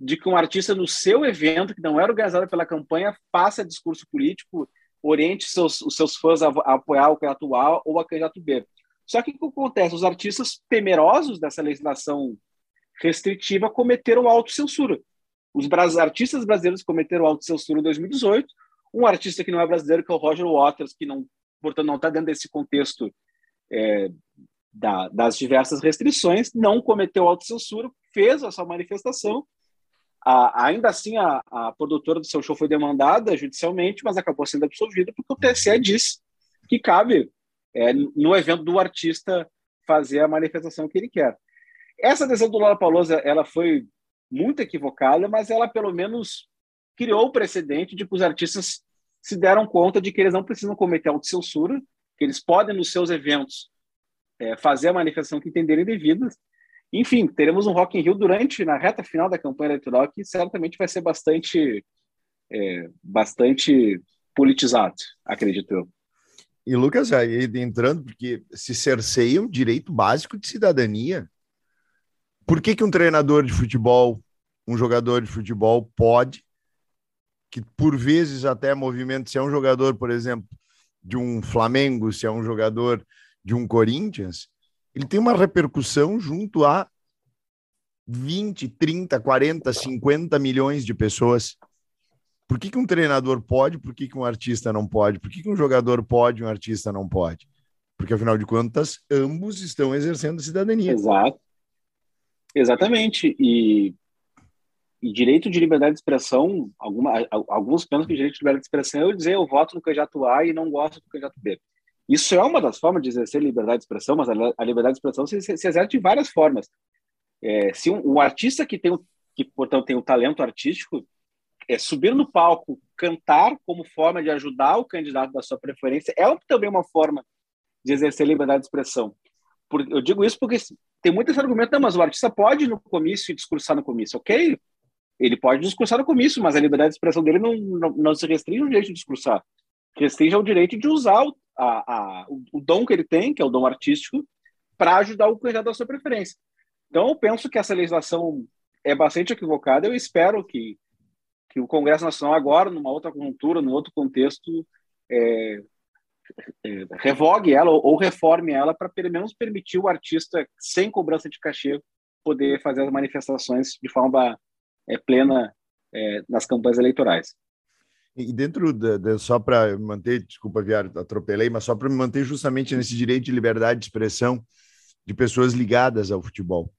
S4: de que um artista no seu evento, que não era organizado pela campanha, faça discurso político, oriente seus, os seus fãs a, a apoiar o candidato A ou a candidato B. Só que o que acontece? Os artistas temerosos dessa legislação restritiva cometeram autocensura. Os artistas brasileiros cometeram autocensura em 2018. Um artista que não é brasileiro, que é o Roger Waters, que não, portanto, não está dentro desse contexto é, da, das diversas restrições, não cometeu autocensura, fez a sua manifestação. A, ainda assim, a, a produtora do seu show foi demandada judicialmente, mas acabou sendo absolvida porque o TSE disse que cabe, é, no evento do artista, fazer a manifestação que ele quer. Essa decisão do Lola Paulosa, ela foi muito equivocada, mas ela pelo menos criou o precedente de que os artistas se deram conta de que eles não precisam cometer autocensura, que eles podem, nos seus eventos, é, fazer a manifestação que entenderem devidas. Enfim, teremos um Rock in Rio durante, na reta final da campanha eleitoral, que certamente vai ser bastante, é, bastante politizado, acredito eu.
S2: E, Lucas, aí entrando, porque se cerceia um direito básico de cidadania. Por que, que um treinador de futebol, um jogador de futebol pode, que por vezes até movimento, se é um jogador, por exemplo, de um Flamengo, se é um jogador de um Corinthians, ele tem uma repercussão junto a 20, 30, 40, 50 milhões de pessoas. Por que, que um treinador pode, por que, que um artista não pode? Por que, que um jogador pode um artista não pode? Porque, afinal de contas, ambos estão exercendo cidadania.
S4: Exato. Exatamente. E, e direito de liberdade de expressão, alguma, alguns pensam que direito de liberdade de expressão é eu dizer eu voto no candidato A e não gosto do candidato B. Isso é uma das formas de exercer liberdade de expressão, mas a, liberdade de expressão se, se exerce de várias formas. É, se um, um, artista que tem, que portanto tem o talento artístico, é, subir no palco, cantar como forma de ajudar o candidato da sua preferência é também uma forma de exercer liberdade de expressão. Por, eu digo isso porque tem muito esse argumento, não, mas o artista pode ir no comício e discursar no comício, ok? Ele pode discursar no comício, mas a liberdade de expressão dele não, não, não se restringe ao direito de discursar, restringe ao direito de usar o, a, a, o, dom que ele tem, que é o dom artístico, para ajudar o candidato da sua preferência. Então, eu penso que essa legislação é bastante equivocada. Eu espero que, que o Congresso Nacional, agora, numa outra conjuntura, num outro contexto, é, é, revogue ela ou, ou reforme ela para, pelo menos, permitir o artista, sem cobrança de cachê, poder fazer as manifestações de forma é, plena é, nas campanhas eleitorais.
S2: E dentro de, de só para manter, desculpa, Viário, atropelei, mas só para me manter justamente nesse direito de liberdade de expressão de pessoas ligadas ao futebol.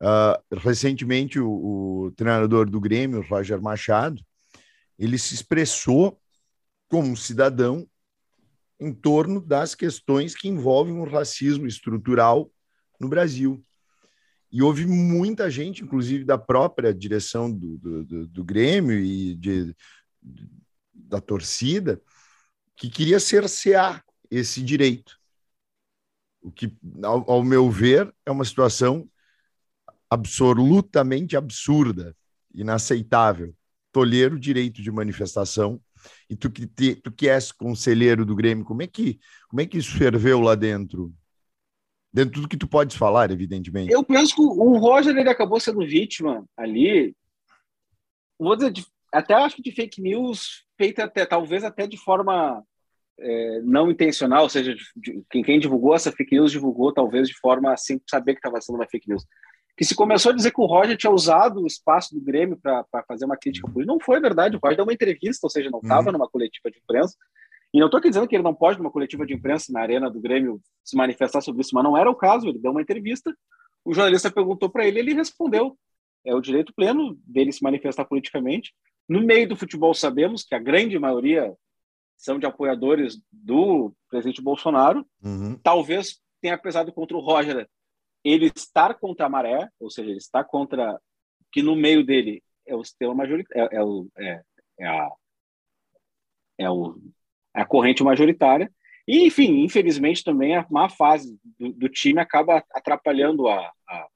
S2: Uh, recentemente, o, o, treinador do Grêmio, Roger Machado, ele se expressou como um cidadão em torno das questões que envolvem o racismo estrutural no Brasil. E houve muita gente, inclusive da própria direção do, do, do, Grêmio e de, da torcida que queria cercear esse direito. O que, ao, ao meu ver, é uma situação absolutamente absurda, inaceitável. Tolher o direito de manifestação e tu que, te, tu que és conselheiro do Grêmio, como é que como é que isso ferveu lá dentro? Dentro de tudo que tu podes falar, evidentemente.
S4: Eu penso que o Roger ele acabou sendo vítima ali. Vou dizer, até acho que de fake news feita até, talvez até de forma é, não intencional, ou seja, de, de, quem, quem, divulgou essa fake news divulgou talvez de forma sem saber que estava sendo uma fake news. Que se começou a dizer que o Roger tinha usado o espaço do Grêmio para fazer uma crítica política. Não foi verdade, o Roger deu uma entrevista, ou seja, não estava uhum. numa coletiva de imprensa. E não estou aqui dizendo que ele não pode, numa coletiva de imprensa na arena do Grêmio, se manifestar sobre isso, mas não era o caso. Ele deu uma entrevista, o jornalista perguntou para ele, ele respondeu. É o direito pleno dele se manifestar politicamente. No meio do futebol, sabemos que a grande maioria são de apoiadores do presidente Bolsonaro. Uhum. Talvez tenha pesado contra o Roger ele estar contra a maré, ou seja, ele está contra que no meio dele é o sistema majoritário, é, é, é, é, a, é, o, é a corrente majoritária. E, enfim, infelizmente também a má fase do, do time acaba atrapalhando a, a,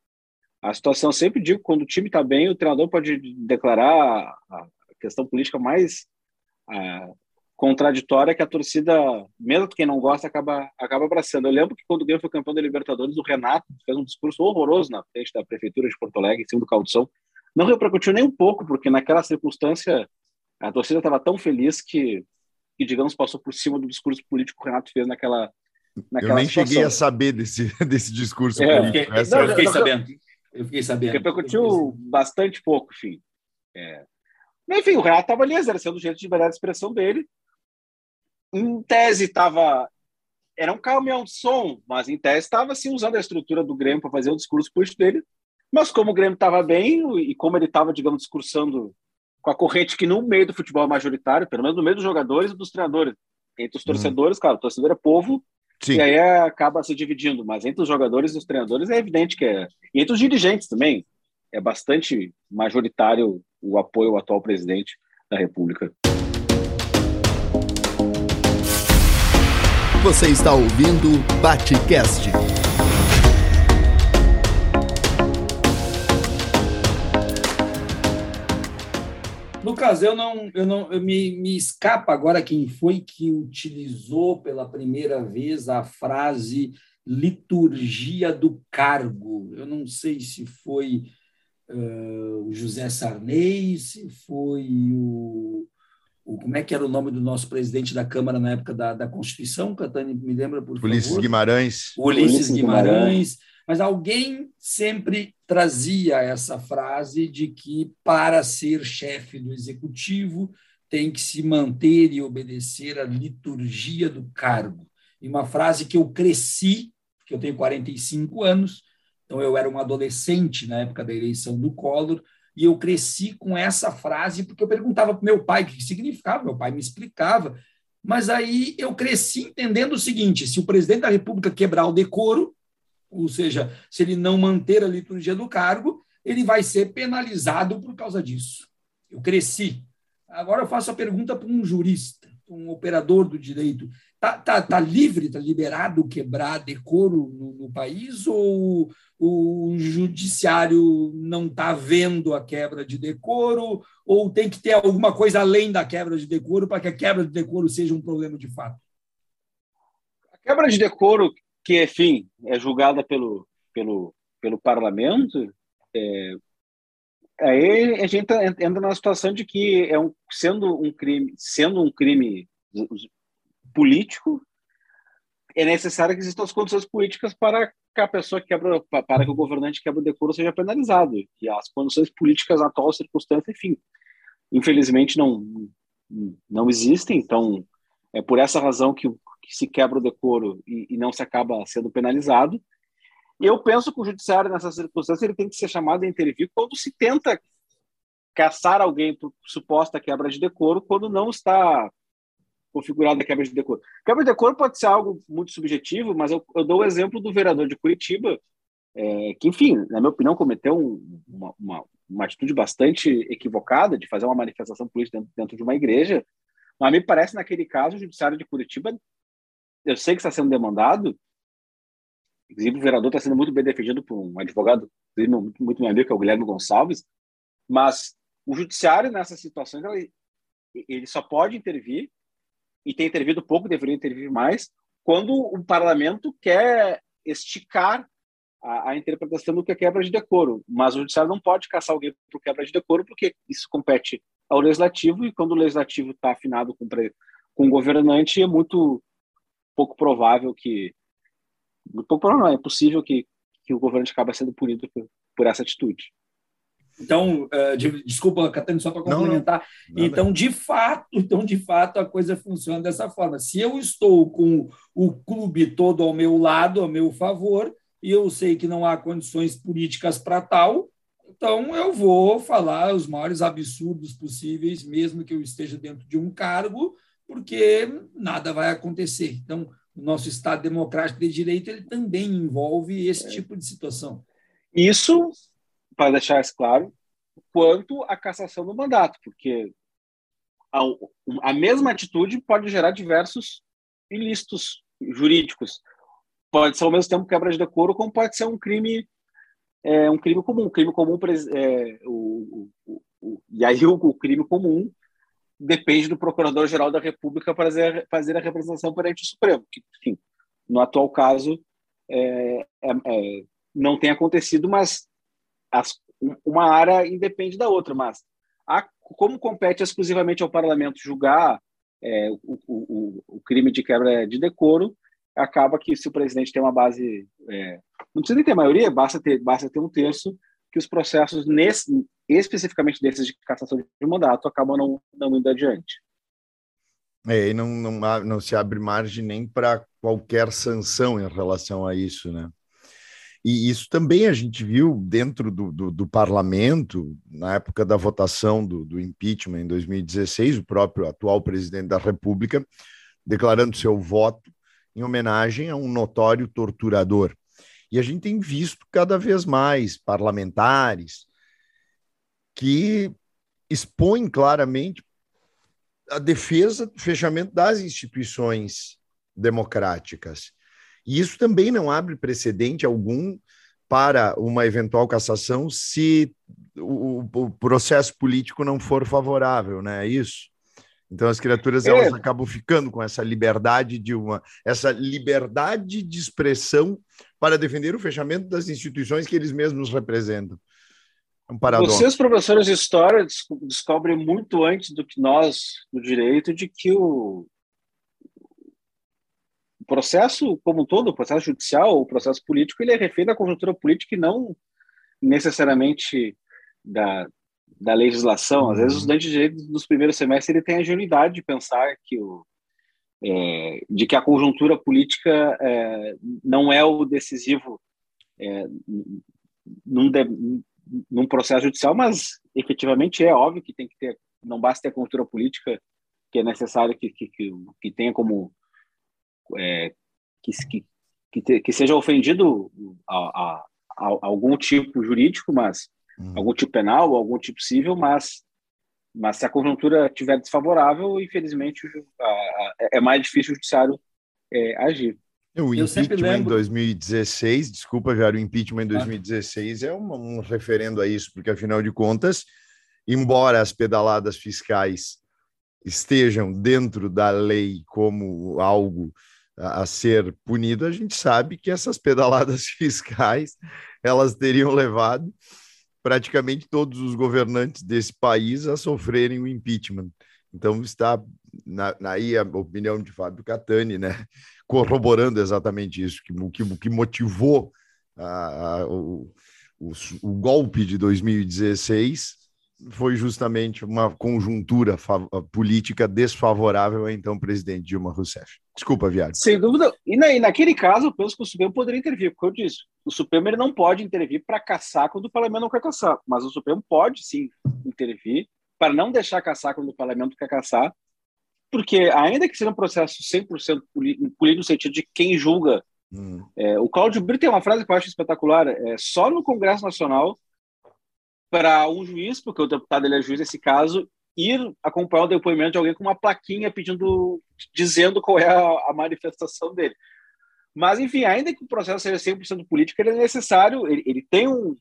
S4: a, situação. Eu sempre digo quando o time está bem, o treinador pode declarar a, questão política mais contraditória que a torcida, mesmo quem não gosta, acaba, acaba abraçando. Eu lembro que quando o Grêmio foi campeão da Libertadores, o Renato fez um discurso horroroso na frente da Prefeitura de Porto Alegre, em cima do Calção. Não repercutiu nem um pouco, porque naquela circunstância a torcida estava tão feliz que, que, digamos, passou por cima do discurso político que o Renato fez naquela, naquela
S2: Eu nem situação. cheguei a saber desse, desse discurso
S1: é, político. Fiquei, não, eu fiquei sabendo. Eu fiquei sabendo.
S4: Repercutiu bastante pouco, enfim. É. Enfim, o Renato estava ali exercendo o jeito de liberdade de expressão dele, em tese estava era um caminhão de som, mas em tese estava assim usando a estrutura do Grêmio para fazer o discurso político dele. Mas como o Grêmio estava bem e como ele estava, digamos, discursando com a corrente que no meio do futebol é majoritário, pelo menos no meio dos jogadores e dos treinadores, entre os uhum. torcedores, hum. claro, o torcedor é povo Sim. e aí acaba se dividindo, mas entre os jogadores e os treinadores é evidente que é. E entre os dirigentes também é bastante majoritário o apoio ao atual presidente da República.
S3: Você está ouvindo Batecast.
S1: Lucas, eu não, eu não, eu me, me escapa agora quem foi que utilizou pela primeira vez a frase liturgia do cargo. Eu não sei se foi uh, o José Sarney, se foi o o, como é que era o nome do nosso presidente da Câmara na época da, da Constituição, Catani, me lembra, por
S2: Ulisses favor? Guimarães.
S1: Ulisses, Ulisses Guimarães. Guimarães. Mas alguém sempre trazia essa frase de que para ser chefe do executivo tem que se manter e obedecer à liturgia do cargo. E uma frase que eu cresci, porque eu tenho 45 anos, então eu era um adolescente na época da eleição do Collor, e eu cresci com essa frase porque eu perguntava para meu pai o que significava, meu pai me explicava. Mas aí eu cresci entendendo o seguinte: se o presidente da República quebrar o decoro, ou seja, se ele não manter a liturgia do cargo, ele vai ser penalizado por causa disso. Eu cresci. Agora eu faço a pergunta para um jurista, um operador do direito. Está tá, tá livre, está liberado quebrar decoro no, no país ou o judiciário não está vendo a quebra de decoro ou tem que ter alguma coisa além da quebra de decoro para que a quebra de decoro seja um problema de fato?
S4: A quebra de decoro, que, enfim, é julgada pelo, pelo, pelo parlamento, é, aí a gente entra na situação de que é um, sendo um crime, sendo um crime político, é necessário que existam as condições políticas para que a pessoa quebra, para que o governante quebra o decoro seja penalizado. E as condições políticas atual circunstância, enfim, infelizmente não não existem. Então, é por essa razão que, que se quebra o decoro e, e, não se acaba sendo penalizado. Eu penso que o judiciário nessa circunstância ele tem que ser chamado a intervir quando se tenta caçar alguém por suposta quebra de decoro, quando não está configurada a quebra de decoro. Quebra de decoro pode ser algo muito subjetivo, mas eu, eu dou o exemplo do vereador de Curitiba, é, que, enfim, na minha opinião, cometeu um, uma, uma, uma, atitude bastante equivocada de fazer uma manifestação política dentro, dentro de uma igreja, mas me parece, naquele caso, o judiciário de Curitiba, eu sei que está sendo demandado, inclusive o vereador está sendo muito bem defendido por um advogado muito, muito meu amigo, que é o Guilherme Gonçalves, mas o judiciário, nessas situações, ele, só pode intervir e tem intervido pouco, deveria intervir mais, quando o parlamento quer esticar a, a, interpretação do que é quebra de decoro. Mas o judiciário não pode caçar alguém por quebra de decoro, porque isso compete ao legislativo, e quando o legislativo está afinado com, com o governante, é muito pouco provável que. Pouco provável, não, é possível que, que o governante acabe sendo punido por essa atitude.
S1: Então, uh, de, desculpa, Catane, só para complementar. Não, não. Então, de fato, então, de fato, a coisa funciona dessa forma. Se eu estou com o clube todo ao meu lado, ao meu favor, e eu sei que não há condições políticas para tal, então eu vou falar os maiores absurdos possíveis, mesmo que eu esteja dentro de um cargo, porque nada vai acontecer. Então, o nosso Estado democrático de direito ele também envolve esse é. tipo de situação.
S4: Isso para deixar isso claro, quanto à cassação do mandato, porque a, a mesma atitude pode gerar diversos ilícitos jurídicos. Pode ser ao mesmo tempo quebra de decoro, como pode ser um crime é, um crime comum. Um crime comum é, o, o, o, e aí o, crime comum depende do Procurador-Geral da República fazer, fazer a representação perante o Supremo, que, enfim, no atual caso é, é, é não tem acontecido, mas as, uma área independe da outra, mas a, como compete exclusivamente ao parlamento julgar é, o, o, o, crime de quebra de decoro, acaba que se o presidente tem uma base, é, não precisa nem ter maioria, basta ter, basta ter um terço, que os processos, nesse, especificamente desses de cassação de mandato, acabam não, não indo adiante.
S2: É, e não, não, não se abre margem nem para qualquer sanção em relação a isso, né? E isso também a gente viu dentro do, do, do parlamento, na época da votação do, do, impeachment em 2016, o próprio atual presidente da República declarando seu voto em homenagem a um notório torturador. E a gente tem visto cada vez mais parlamentares que expõem claramente a defesa do fechamento das instituições democráticas. E isso também não abre precedente algum para uma eventual cassação se o, o processo político não for favorável, né? É isso. Então as criaturas é. elas acabam ficando com essa liberdade de uma essa liberdade de expressão para defender o fechamento das instituições que eles mesmos representam.
S4: É um paradoxo. Vocês professores de história descobrem muito antes do que nós do direito de que o processo como um todo, o processo judicial, o processo político, ele é refém da conjuntura política e não necessariamente da, da legislação. Às vezes, o estudante de direito dos primeiros semestres ele tem a ingenuidade de pensar que o é, de que a conjuntura política é, não é o decisivo é, num, de, num processo judicial, mas efetivamente é óbvio que tem que ter, não basta ter a conjuntura política que é necessário que, que, que, que tenha como é, que, que, que, te, que, seja ofendido a, a, a, algum tipo jurídico, mas uhum. algum tipo penal, algum tipo civil, mas mas se a conjuntura estiver desfavorável, infelizmente é mais difícil o judiciário é, agir.
S2: O impeachment lembro... em 2016, desculpa, já o impeachment em 2016 é um, um referendo a isso, porque afinal de contas, embora as pedaladas fiscais estejam dentro da lei como algo a, ser punido, a gente sabe que essas pedaladas fiscais elas teriam levado praticamente todos os governantes desse país a sofrerem o impeachment. Então está na, aí a opinião de Fábio Catani, né, corroborando exatamente isso, que que, que, motivou a, a, o, o, o golpe de 2016 foi justamente uma conjuntura política desfavorável ao então presidente Dilma Rousseff. Desculpa, Viário.
S4: Sem dúvida. E, na, e, naquele caso, eu penso que o Supremo poderia intervir, porque eu disse, o Supremo ele não pode intervir para caçar quando o parlamento não quer caçar, mas o Supremo pode sim intervir para não deixar caçar quando o parlamento quer caçar, porque ainda que seja um processo 100% político, no sentido de quem julga, hum. é, o Cláudio Brito tem uma frase que eu acho espetacular, é, só no Congresso Nacional para um juiz, porque o deputado ele é juiz nesse caso, ir acompanhar o depoimento de alguém com uma plaquinha pedindo, dizendo qual é a, a manifestação dele. Mas, enfim, ainda que o processo seja 100% político, ele é necessário, ele, ele tem um,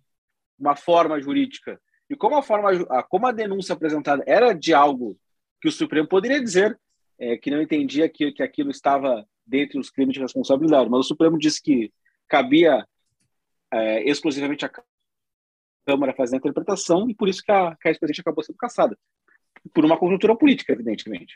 S4: uma forma jurídica. E como a forma, como a denúncia apresentada era de algo que o Supremo poderia dizer é, que não entendia que, que aquilo estava dentro dos crimes de responsabilidade, mas o Supremo disse que cabia é, exclusivamente a Câmara fazer a interpretação e por isso que a, que a ex-presidente acabou sendo caçada. Por uma conjuntura política, evidentemente.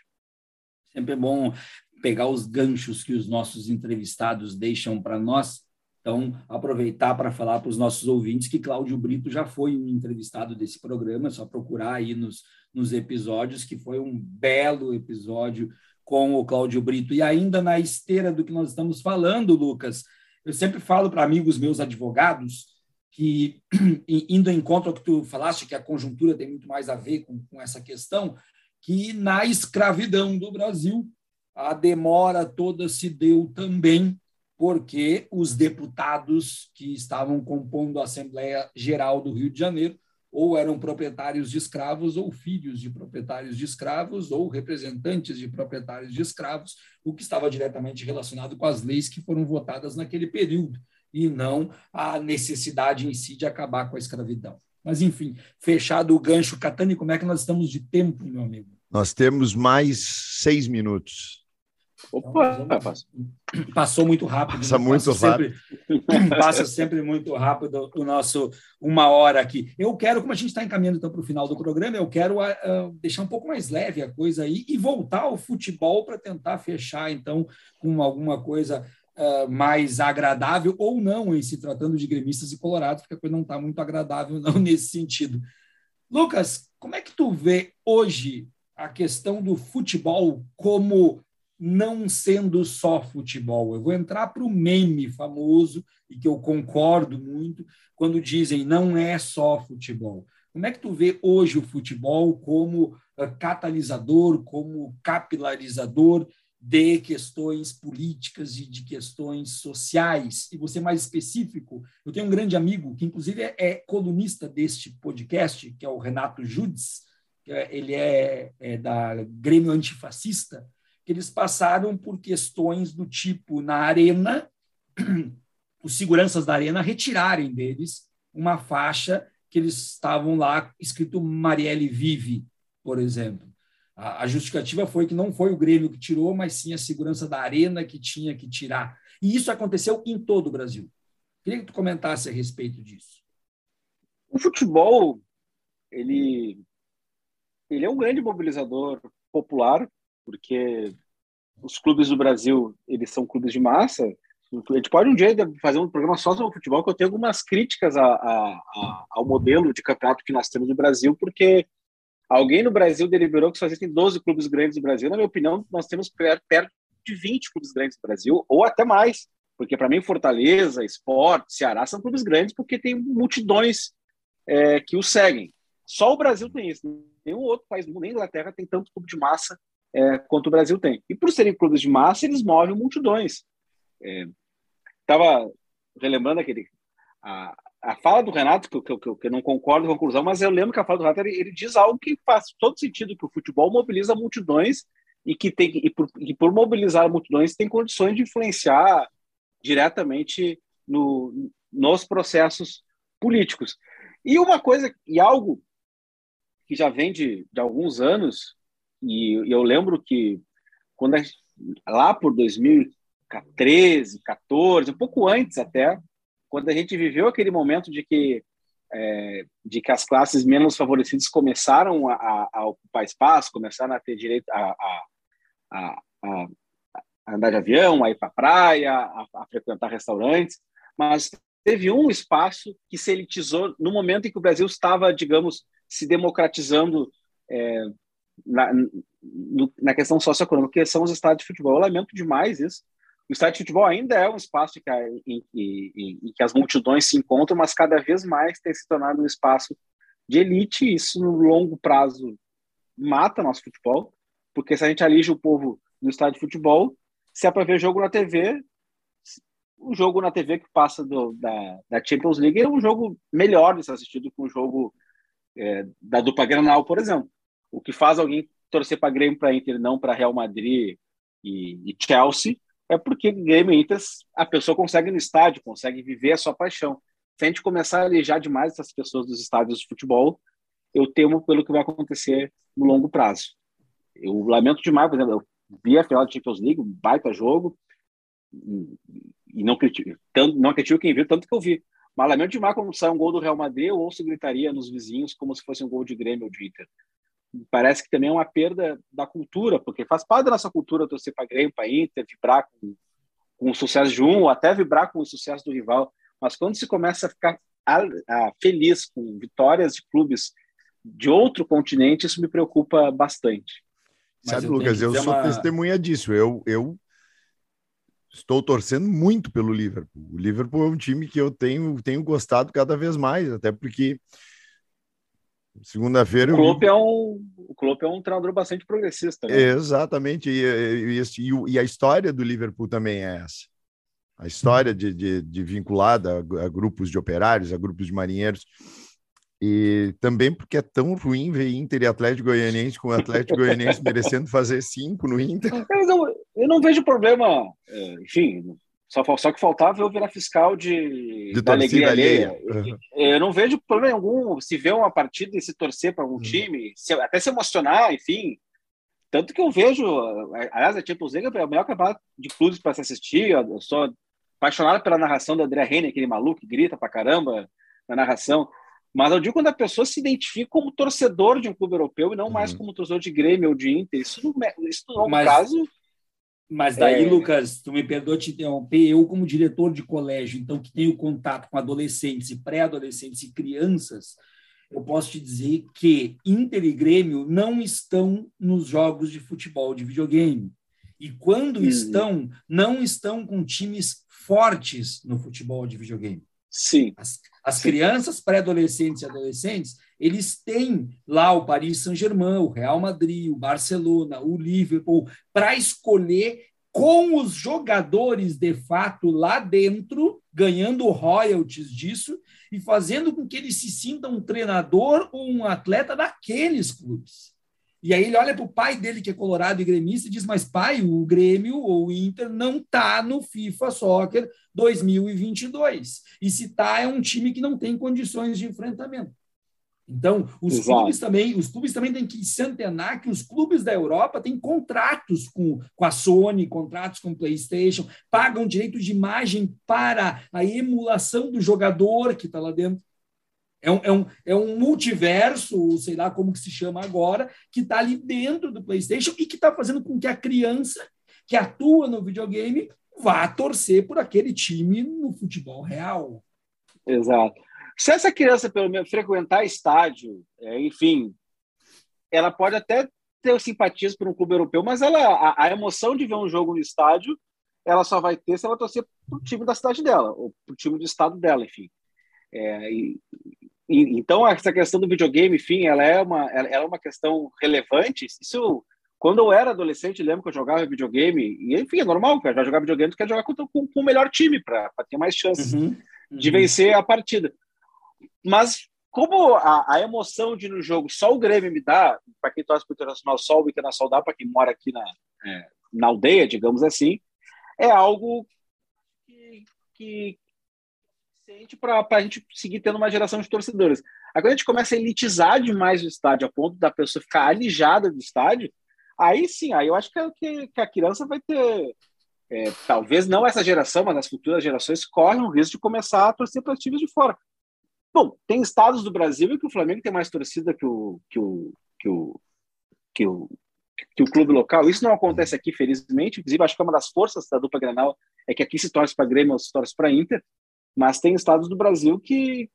S1: Sempre é bom pegar os ganchos que os nossos entrevistados deixam para nós Então, aproveitar para falar para os nossos ouvintes que Cláudio Brito já foi um entrevistado desse programa, é só procurar aí nos, nos episódios, que foi um belo episódio com o Cláudio Brito. E ainda na esteira do que nós estamos falando, Lucas, eu sempre falo para amigos meus advogados que, indo em contra ao que tu falaste, que a conjuntura tem muito mais a ver com, com essa questão, que na escravidão do Brasil, a demora toda se deu também porque os deputados que estavam compondo a Assembleia Geral do Rio de Janeiro ou eram proprietários de escravos ou filhos de proprietários de escravos ou representantes de proprietários de escravos, o que estava diretamente relacionado com as leis que foram votadas naquele período e não a necessidade em si de acabar com a escravidão. Mas, enfim, fechado o gancho, Catani, como é que nós estamos de tempo, meu amigo?
S2: Nós temos mais seis minutos.
S1: Opa, passou muito rápido.
S2: Passa né? muito
S1: passa
S2: rápido.
S1: Sempre, passa sempre muito rápido o nosso uma hora aqui. Eu quero, como a gente está encaminhando então, para o final do programa, eu quero uh, deixar um pouco mais leve a coisa aí e voltar ao futebol para tentar fechar então com alguma coisa uh, mais agradável ou não, em se tratando de gremistas e colorados, porque a coisa não está muito agradável não nesse sentido. Lucas, como é que tu vê hoje a questão do futebol como não sendo só futebol. Eu vou entrar para o meme famoso, e que eu concordo muito, quando dizem não é só futebol. Como é que tu vê hoje o futebol como ah, catalisador, como capilarizador de questões políticas e de questões sociais? E você mais específico, eu tenho um grande amigo que inclusive é, colunista deste podcast, que é o Renato Judes, é, ele é, é da Grêmio Antifascista, que eles passaram por questões do tipo, na arena, os seguranças da arena retirarem deles uma faixa que eles estavam lá escrito Marielle Vive, por exemplo. A, a justificativa foi que não foi o Grêmio que tirou, mas sim a segurança da arena que tinha que tirar. E isso aconteceu em todo o Brasil. Queria que tu comentasse a respeito disso.
S4: O futebol, ele, ele é um grande mobilizador popular porque os clubes do Brasil, eles são clubes de massa. A gente pode um dia fazer um programa só sobre o futebol, que eu tenho algumas críticas a, a, a, ao modelo de campeonato que nós temos no Brasil, porque alguém no Brasil deliberou que só existem 12 clubes grandes no Brasil. Na minha opinião, nós temos perto de 20 clubes grandes no Brasil, ou até mais. Porque, para mim, Fortaleza, Sport, Ceará são clubes grandes porque tem multidões é, que os seguem. Só o Brasil tem isso. Nenhum outro país, nem a Inglaterra, tem tanto clube de massa é, quanto o Brasil tem. E por serem clubes de massa, eles movem multidões. Estava é, relembrando aquele a, a fala do Renato, que, que, que, que, eu não concordo com a conclusão, mas eu lembro que a fala do Renato ele, ele diz algo que faz todo sentido, que o futebol mobiliza multidões e que tem e por, e por mobilizar multidões tem condições de influenciar diretamente no, nos processos políticos. E uma coisa, e algo que já vem de, de alguns anos, e, eu lembro que quando gente, lá por 2013, 14, um pouco antes até, quando a gente viveu aquele momento de que é, de que as classes menos favorecidas começaram a, a, ocupar espaço, começaram a ter direito a, a, a, andar de avião, a ir para a praia, a, frequentar restaurantes, mas teve um espaço que se elitizou no momento em que o Brasil estava, digamos, se democratizando é, na, na questão socioeconômica, que são os estádios de futebol. Eu lamento demais isso. O estádio de futebol ainda é um espaço que, em, em, em que as multidões se encontram, mas cada vez mais tem se tornado um espaço de elite. Isso, no longo prazo, mata nosso futebol, porque se a gente alige o povo no estádio de futebol, se é para ver jogo na TV, o jogo na TV que passa do, da, da Champions League é um jogo melhor de ser assistido que um jogo é, da dupla Granal, por exemplo. O que faz alguém torcer para Grêmio, para Inter, não para Real Madrid e, e, Chelsea, é porque Grêmio e Inter a pessoa consegue no estádio, consegue viver a sua paixão. Se a gente começar a alejar demais essas pessoas dos estádios de futebol, eu temo pelo que vai acontecer no longo prazo. Eu lamento demais, por exemplo, eu vi a final da Champions League, um baita jogo, e não critico, tanto, não critico quem viu, tanto que eu vi. Mas lamento demais quando sai um gol do Real Madrid, eu ouço gritaria nos vizinhos como se fosse um gol de Grêmio ou de Inter parece que também é uma perda da cultura, porque faz parte da nossa cultura torcer para Grêmio, para Inter, vibrar com, com o sucesso de um, ou até vibrar com o sucesso do rival. Mas quando se começa a ficar a, a, feliz com vitórias de clubes de outro continente, isso me preocupa bastante.
S2: Sabe, eu Lucas, eu sou uma... testemunha disso. Eu, eu estou torcendo muito pelo Liverpool. O Liverpool é um time que eu tenho, tenho gostado cada vez mais, até porque segunda-feira.
S4: O Klopp, é um, o Klopp é um treinador bastante progressista. Né?
S2: Exatamente, e, e, e, e, a história do Liverpool também é essa. A história de, de, de vinculada a, a grupos de operários, a grupos de marinheiros. E também porque é tão ruim ver Inter e Atlético Goianiense com o Atlético Goianiense merecendo fazer cinco no Inter.
S4: Eu não, eu não vejo problema, é, enfim, só, só que faltava eu virar fiscal de,
S2: de da alegria alheia.
S4: Uhum. Eu não vejo problema algum se ver uma partida e se torcer para algum uhum. time, se, até se emocionar, enfim. Tanto que eu vejo, aliás, a Champions League é o melhor campeonato de clubes para se assistir. Eu sou apaixonado pela narração do André Reine, aquele maluco que grita pra caramba na narração. Mas eu digo quando a pessoa se identifica como torcedor de um clube europeu e não uhum. mais como torcedor de Grêmio ou de Inter. Isso no, isso no mas, caso.
S1: Mas daí, é... Lucas, tu me perdoa te interromper, eu, como diretor de colégio, então que tenho contato com adolescentes e pré-adolescentes e crianças, eu posso te dizer que Inter e Grêmio não estão nos jogos de futebol de videogame. E quando uhum. estão, não estão com times fortes no futebol de videogame.
S4: Sim.
S1: As, as crianças, pré-adolescentes e adolescentes, eles têm lá o Paris Saint-Germain, o Real Madrid, o Barcelona, o Liverpool, para escolher com os jogadores de fato lá dentro, ganhando royalties disso e fazendo com que eles se sintam um treinador ou um atleta daqueles clubes. E aí ele olha para o pai dele, que é colorado e gremista, e diz: Mas pai, o Grêmio ou o Inter não está no FIFA Soccer 2022. E se está, é um time que não tem condições de enfrentamento. Então, os Exato. clubes também, os clubes também têm que se antenar que os clubes da Europa têm contratos com, com a Sony, contratos com o PlayStation, pagam direitos de imagem para a emulação do jogador que está lá dentro. É um, é, um, é um multiverso, sei lá como que se chama agora, que está ali dentro do PlayStation e que está fazendo com que a criança que atua no videogame vá torcer por aquele time no futebol real.
S4: Exato. Se essa criança, pelo menos, frequentar estádio, é, enfim, ela pode até ter simpatias por um clube europeu, mas ela, a, a, emoção de ver um jogo no estádio, ela só vai ter se ela torcer para o time da cidade dela, ou para o time do estado dela, enfim. É, e, então, essa questão do videogame, enfim, ela é uma, ela é uma questão relevante. Isso, quando eu era adolescente, lembro que eu jogava videogame, e enfim, é normal, cara, jogar videogame, tu quer jogar com, com, com o melhor time para ter mais chances uhum, uhum. de vencer a partida. Mas, como a, a, emoção de ir no jogo só o Grêmio me dá, para quem torce para o Internacional, só o Internacional dá, para quem mora aqui na, é, na aldeia, digamos assim, é algo que, que, para a gente seguir tendo uma geração de torcedores. Agora a gente começa a elitizar demais o estádio, a ponto da pessoa ficar alijada do estádio, aí sim, aí eu acho que, que, que a criança vai ter. É, talvez não essa geração, mas as futuras gerações correm o risco de começar a torcer para times de fora. Bom, tem estados do Brasil em que o Flamengo tem mais torcida que o, que o, que o, que o, que o clube local. Isso não acontece aqui, felizmente. Inclusive, acho que é uma das forças da dupla Grenal é que aqui se torce para Grêmio ou se torce para Inter. Mas tem estados do Brasil que,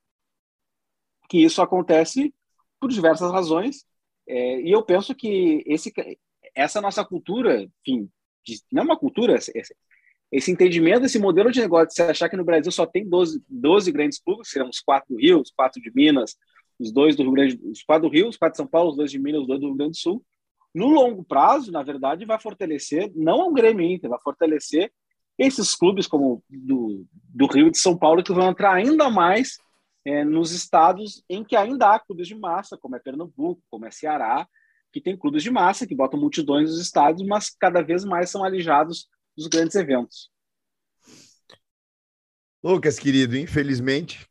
S4: que isso acontece por diversas razões. É, e eu penso que esse, essa nossa cultura, enfim, de, não é uma cultura, esse, esse entendimento, esse modelo de negócio, de você achar que no Brasil só tem 12, 12 grandes clubes, serão os quatro do Rio, os quatro de Minas, os dois do Rio Grande, os quatro do Rio, os quatro de São Paulo, os dois de Minas, os dois do Rio Grande do Sul. No longo prazo, na verdade, vai fortalecer, não o Grêmio Inter, vai fortalecer esses clubes como do, do Rio e de São Paulo que vão entrar ainda mais é, nos estados em que ainda há clubes de massa, como é Pernambuco, como é Ceará, que tem clubes de massa que botam multidões nos estados, mas cada vez mais são alijados dos grandes eventos.
S2: Lucas, querido, infelizmente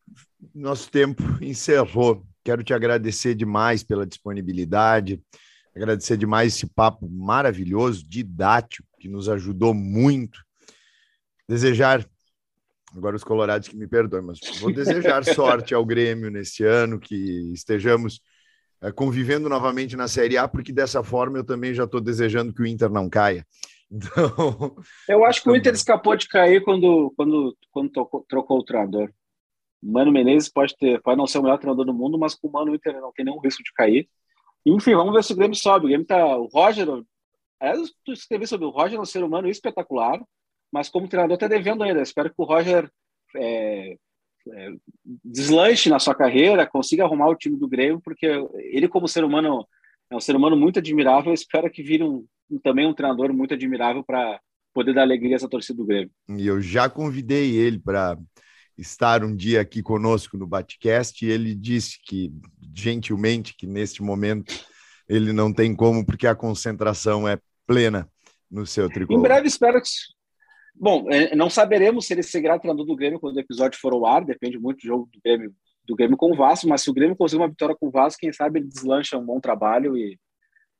S2: nosso tempo encerrou. Quero te agradecer demais pela disponibilidade, agradecer demais esse papo maravilhoso, didático, que nos ajudou muito desejar, agora os colorados que me perdoem, mas vou desejar sorte ao Grêmio nesse ano, que estejamos é, convivendo novamente na Série A, porque dessa forma eu também já estou desejando que o Inter não caia. Então,
S4: eu acho que o Inter escapou de cair quando, quando, quando trocou, trocou o treinador. Mano Menezes pode ter, pode não ser o melhor treinador do mundo, mas com o Mano o Inter não tem nenhum risco de cair. Enfim, vamos ver se o Grêmio sobe. O Grêmio tá. O Roger. Aliás, tu escrevi sobre o Roger, é um ser humano espetacular, mas como treinador tá devendo ainda. Espero que o Roger é, é, deslanche na sua carreira, consiga arrumar o time do Grêmio, porque ele, como ser humano, é um ser humano muito admirável. Espero que vire um, também um treinador muito admirável para poder dar alegria a essa torcida do Grêmio.
S2: E eu já convidei ele para estar um dia aqui conosco no Batcast e ele disse que, gentilmente, que neste momento ele não tem como, porque a concentração é plena no seu tricolor.
S4: Em breve, espero que. Bom, é, não saberemos se ele seguirá treinador do Grêmio quando o episódio for ao ar, depende muito do jogo do Grêmio, do Grêmio com o Vasco, mas se o Grêmio conseguir uma vitória com o Vasco, quem sabe ele deslancha um bom trabalho e,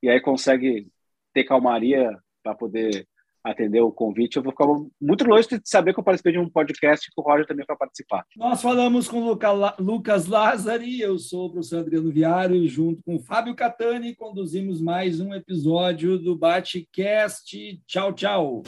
S4: e aí consegue ter calmaria para poder atender o convite. Eu vou ficar muito longe de saber que eu participei de um podcast que o Roger também vai participar.
S1: Nós falamos com o Lucas Lázari, eu sou o professor Adriano Viário, junto com o Fábio Catani, conduzimos mais um episódio do Batecast. Tchau, tchau.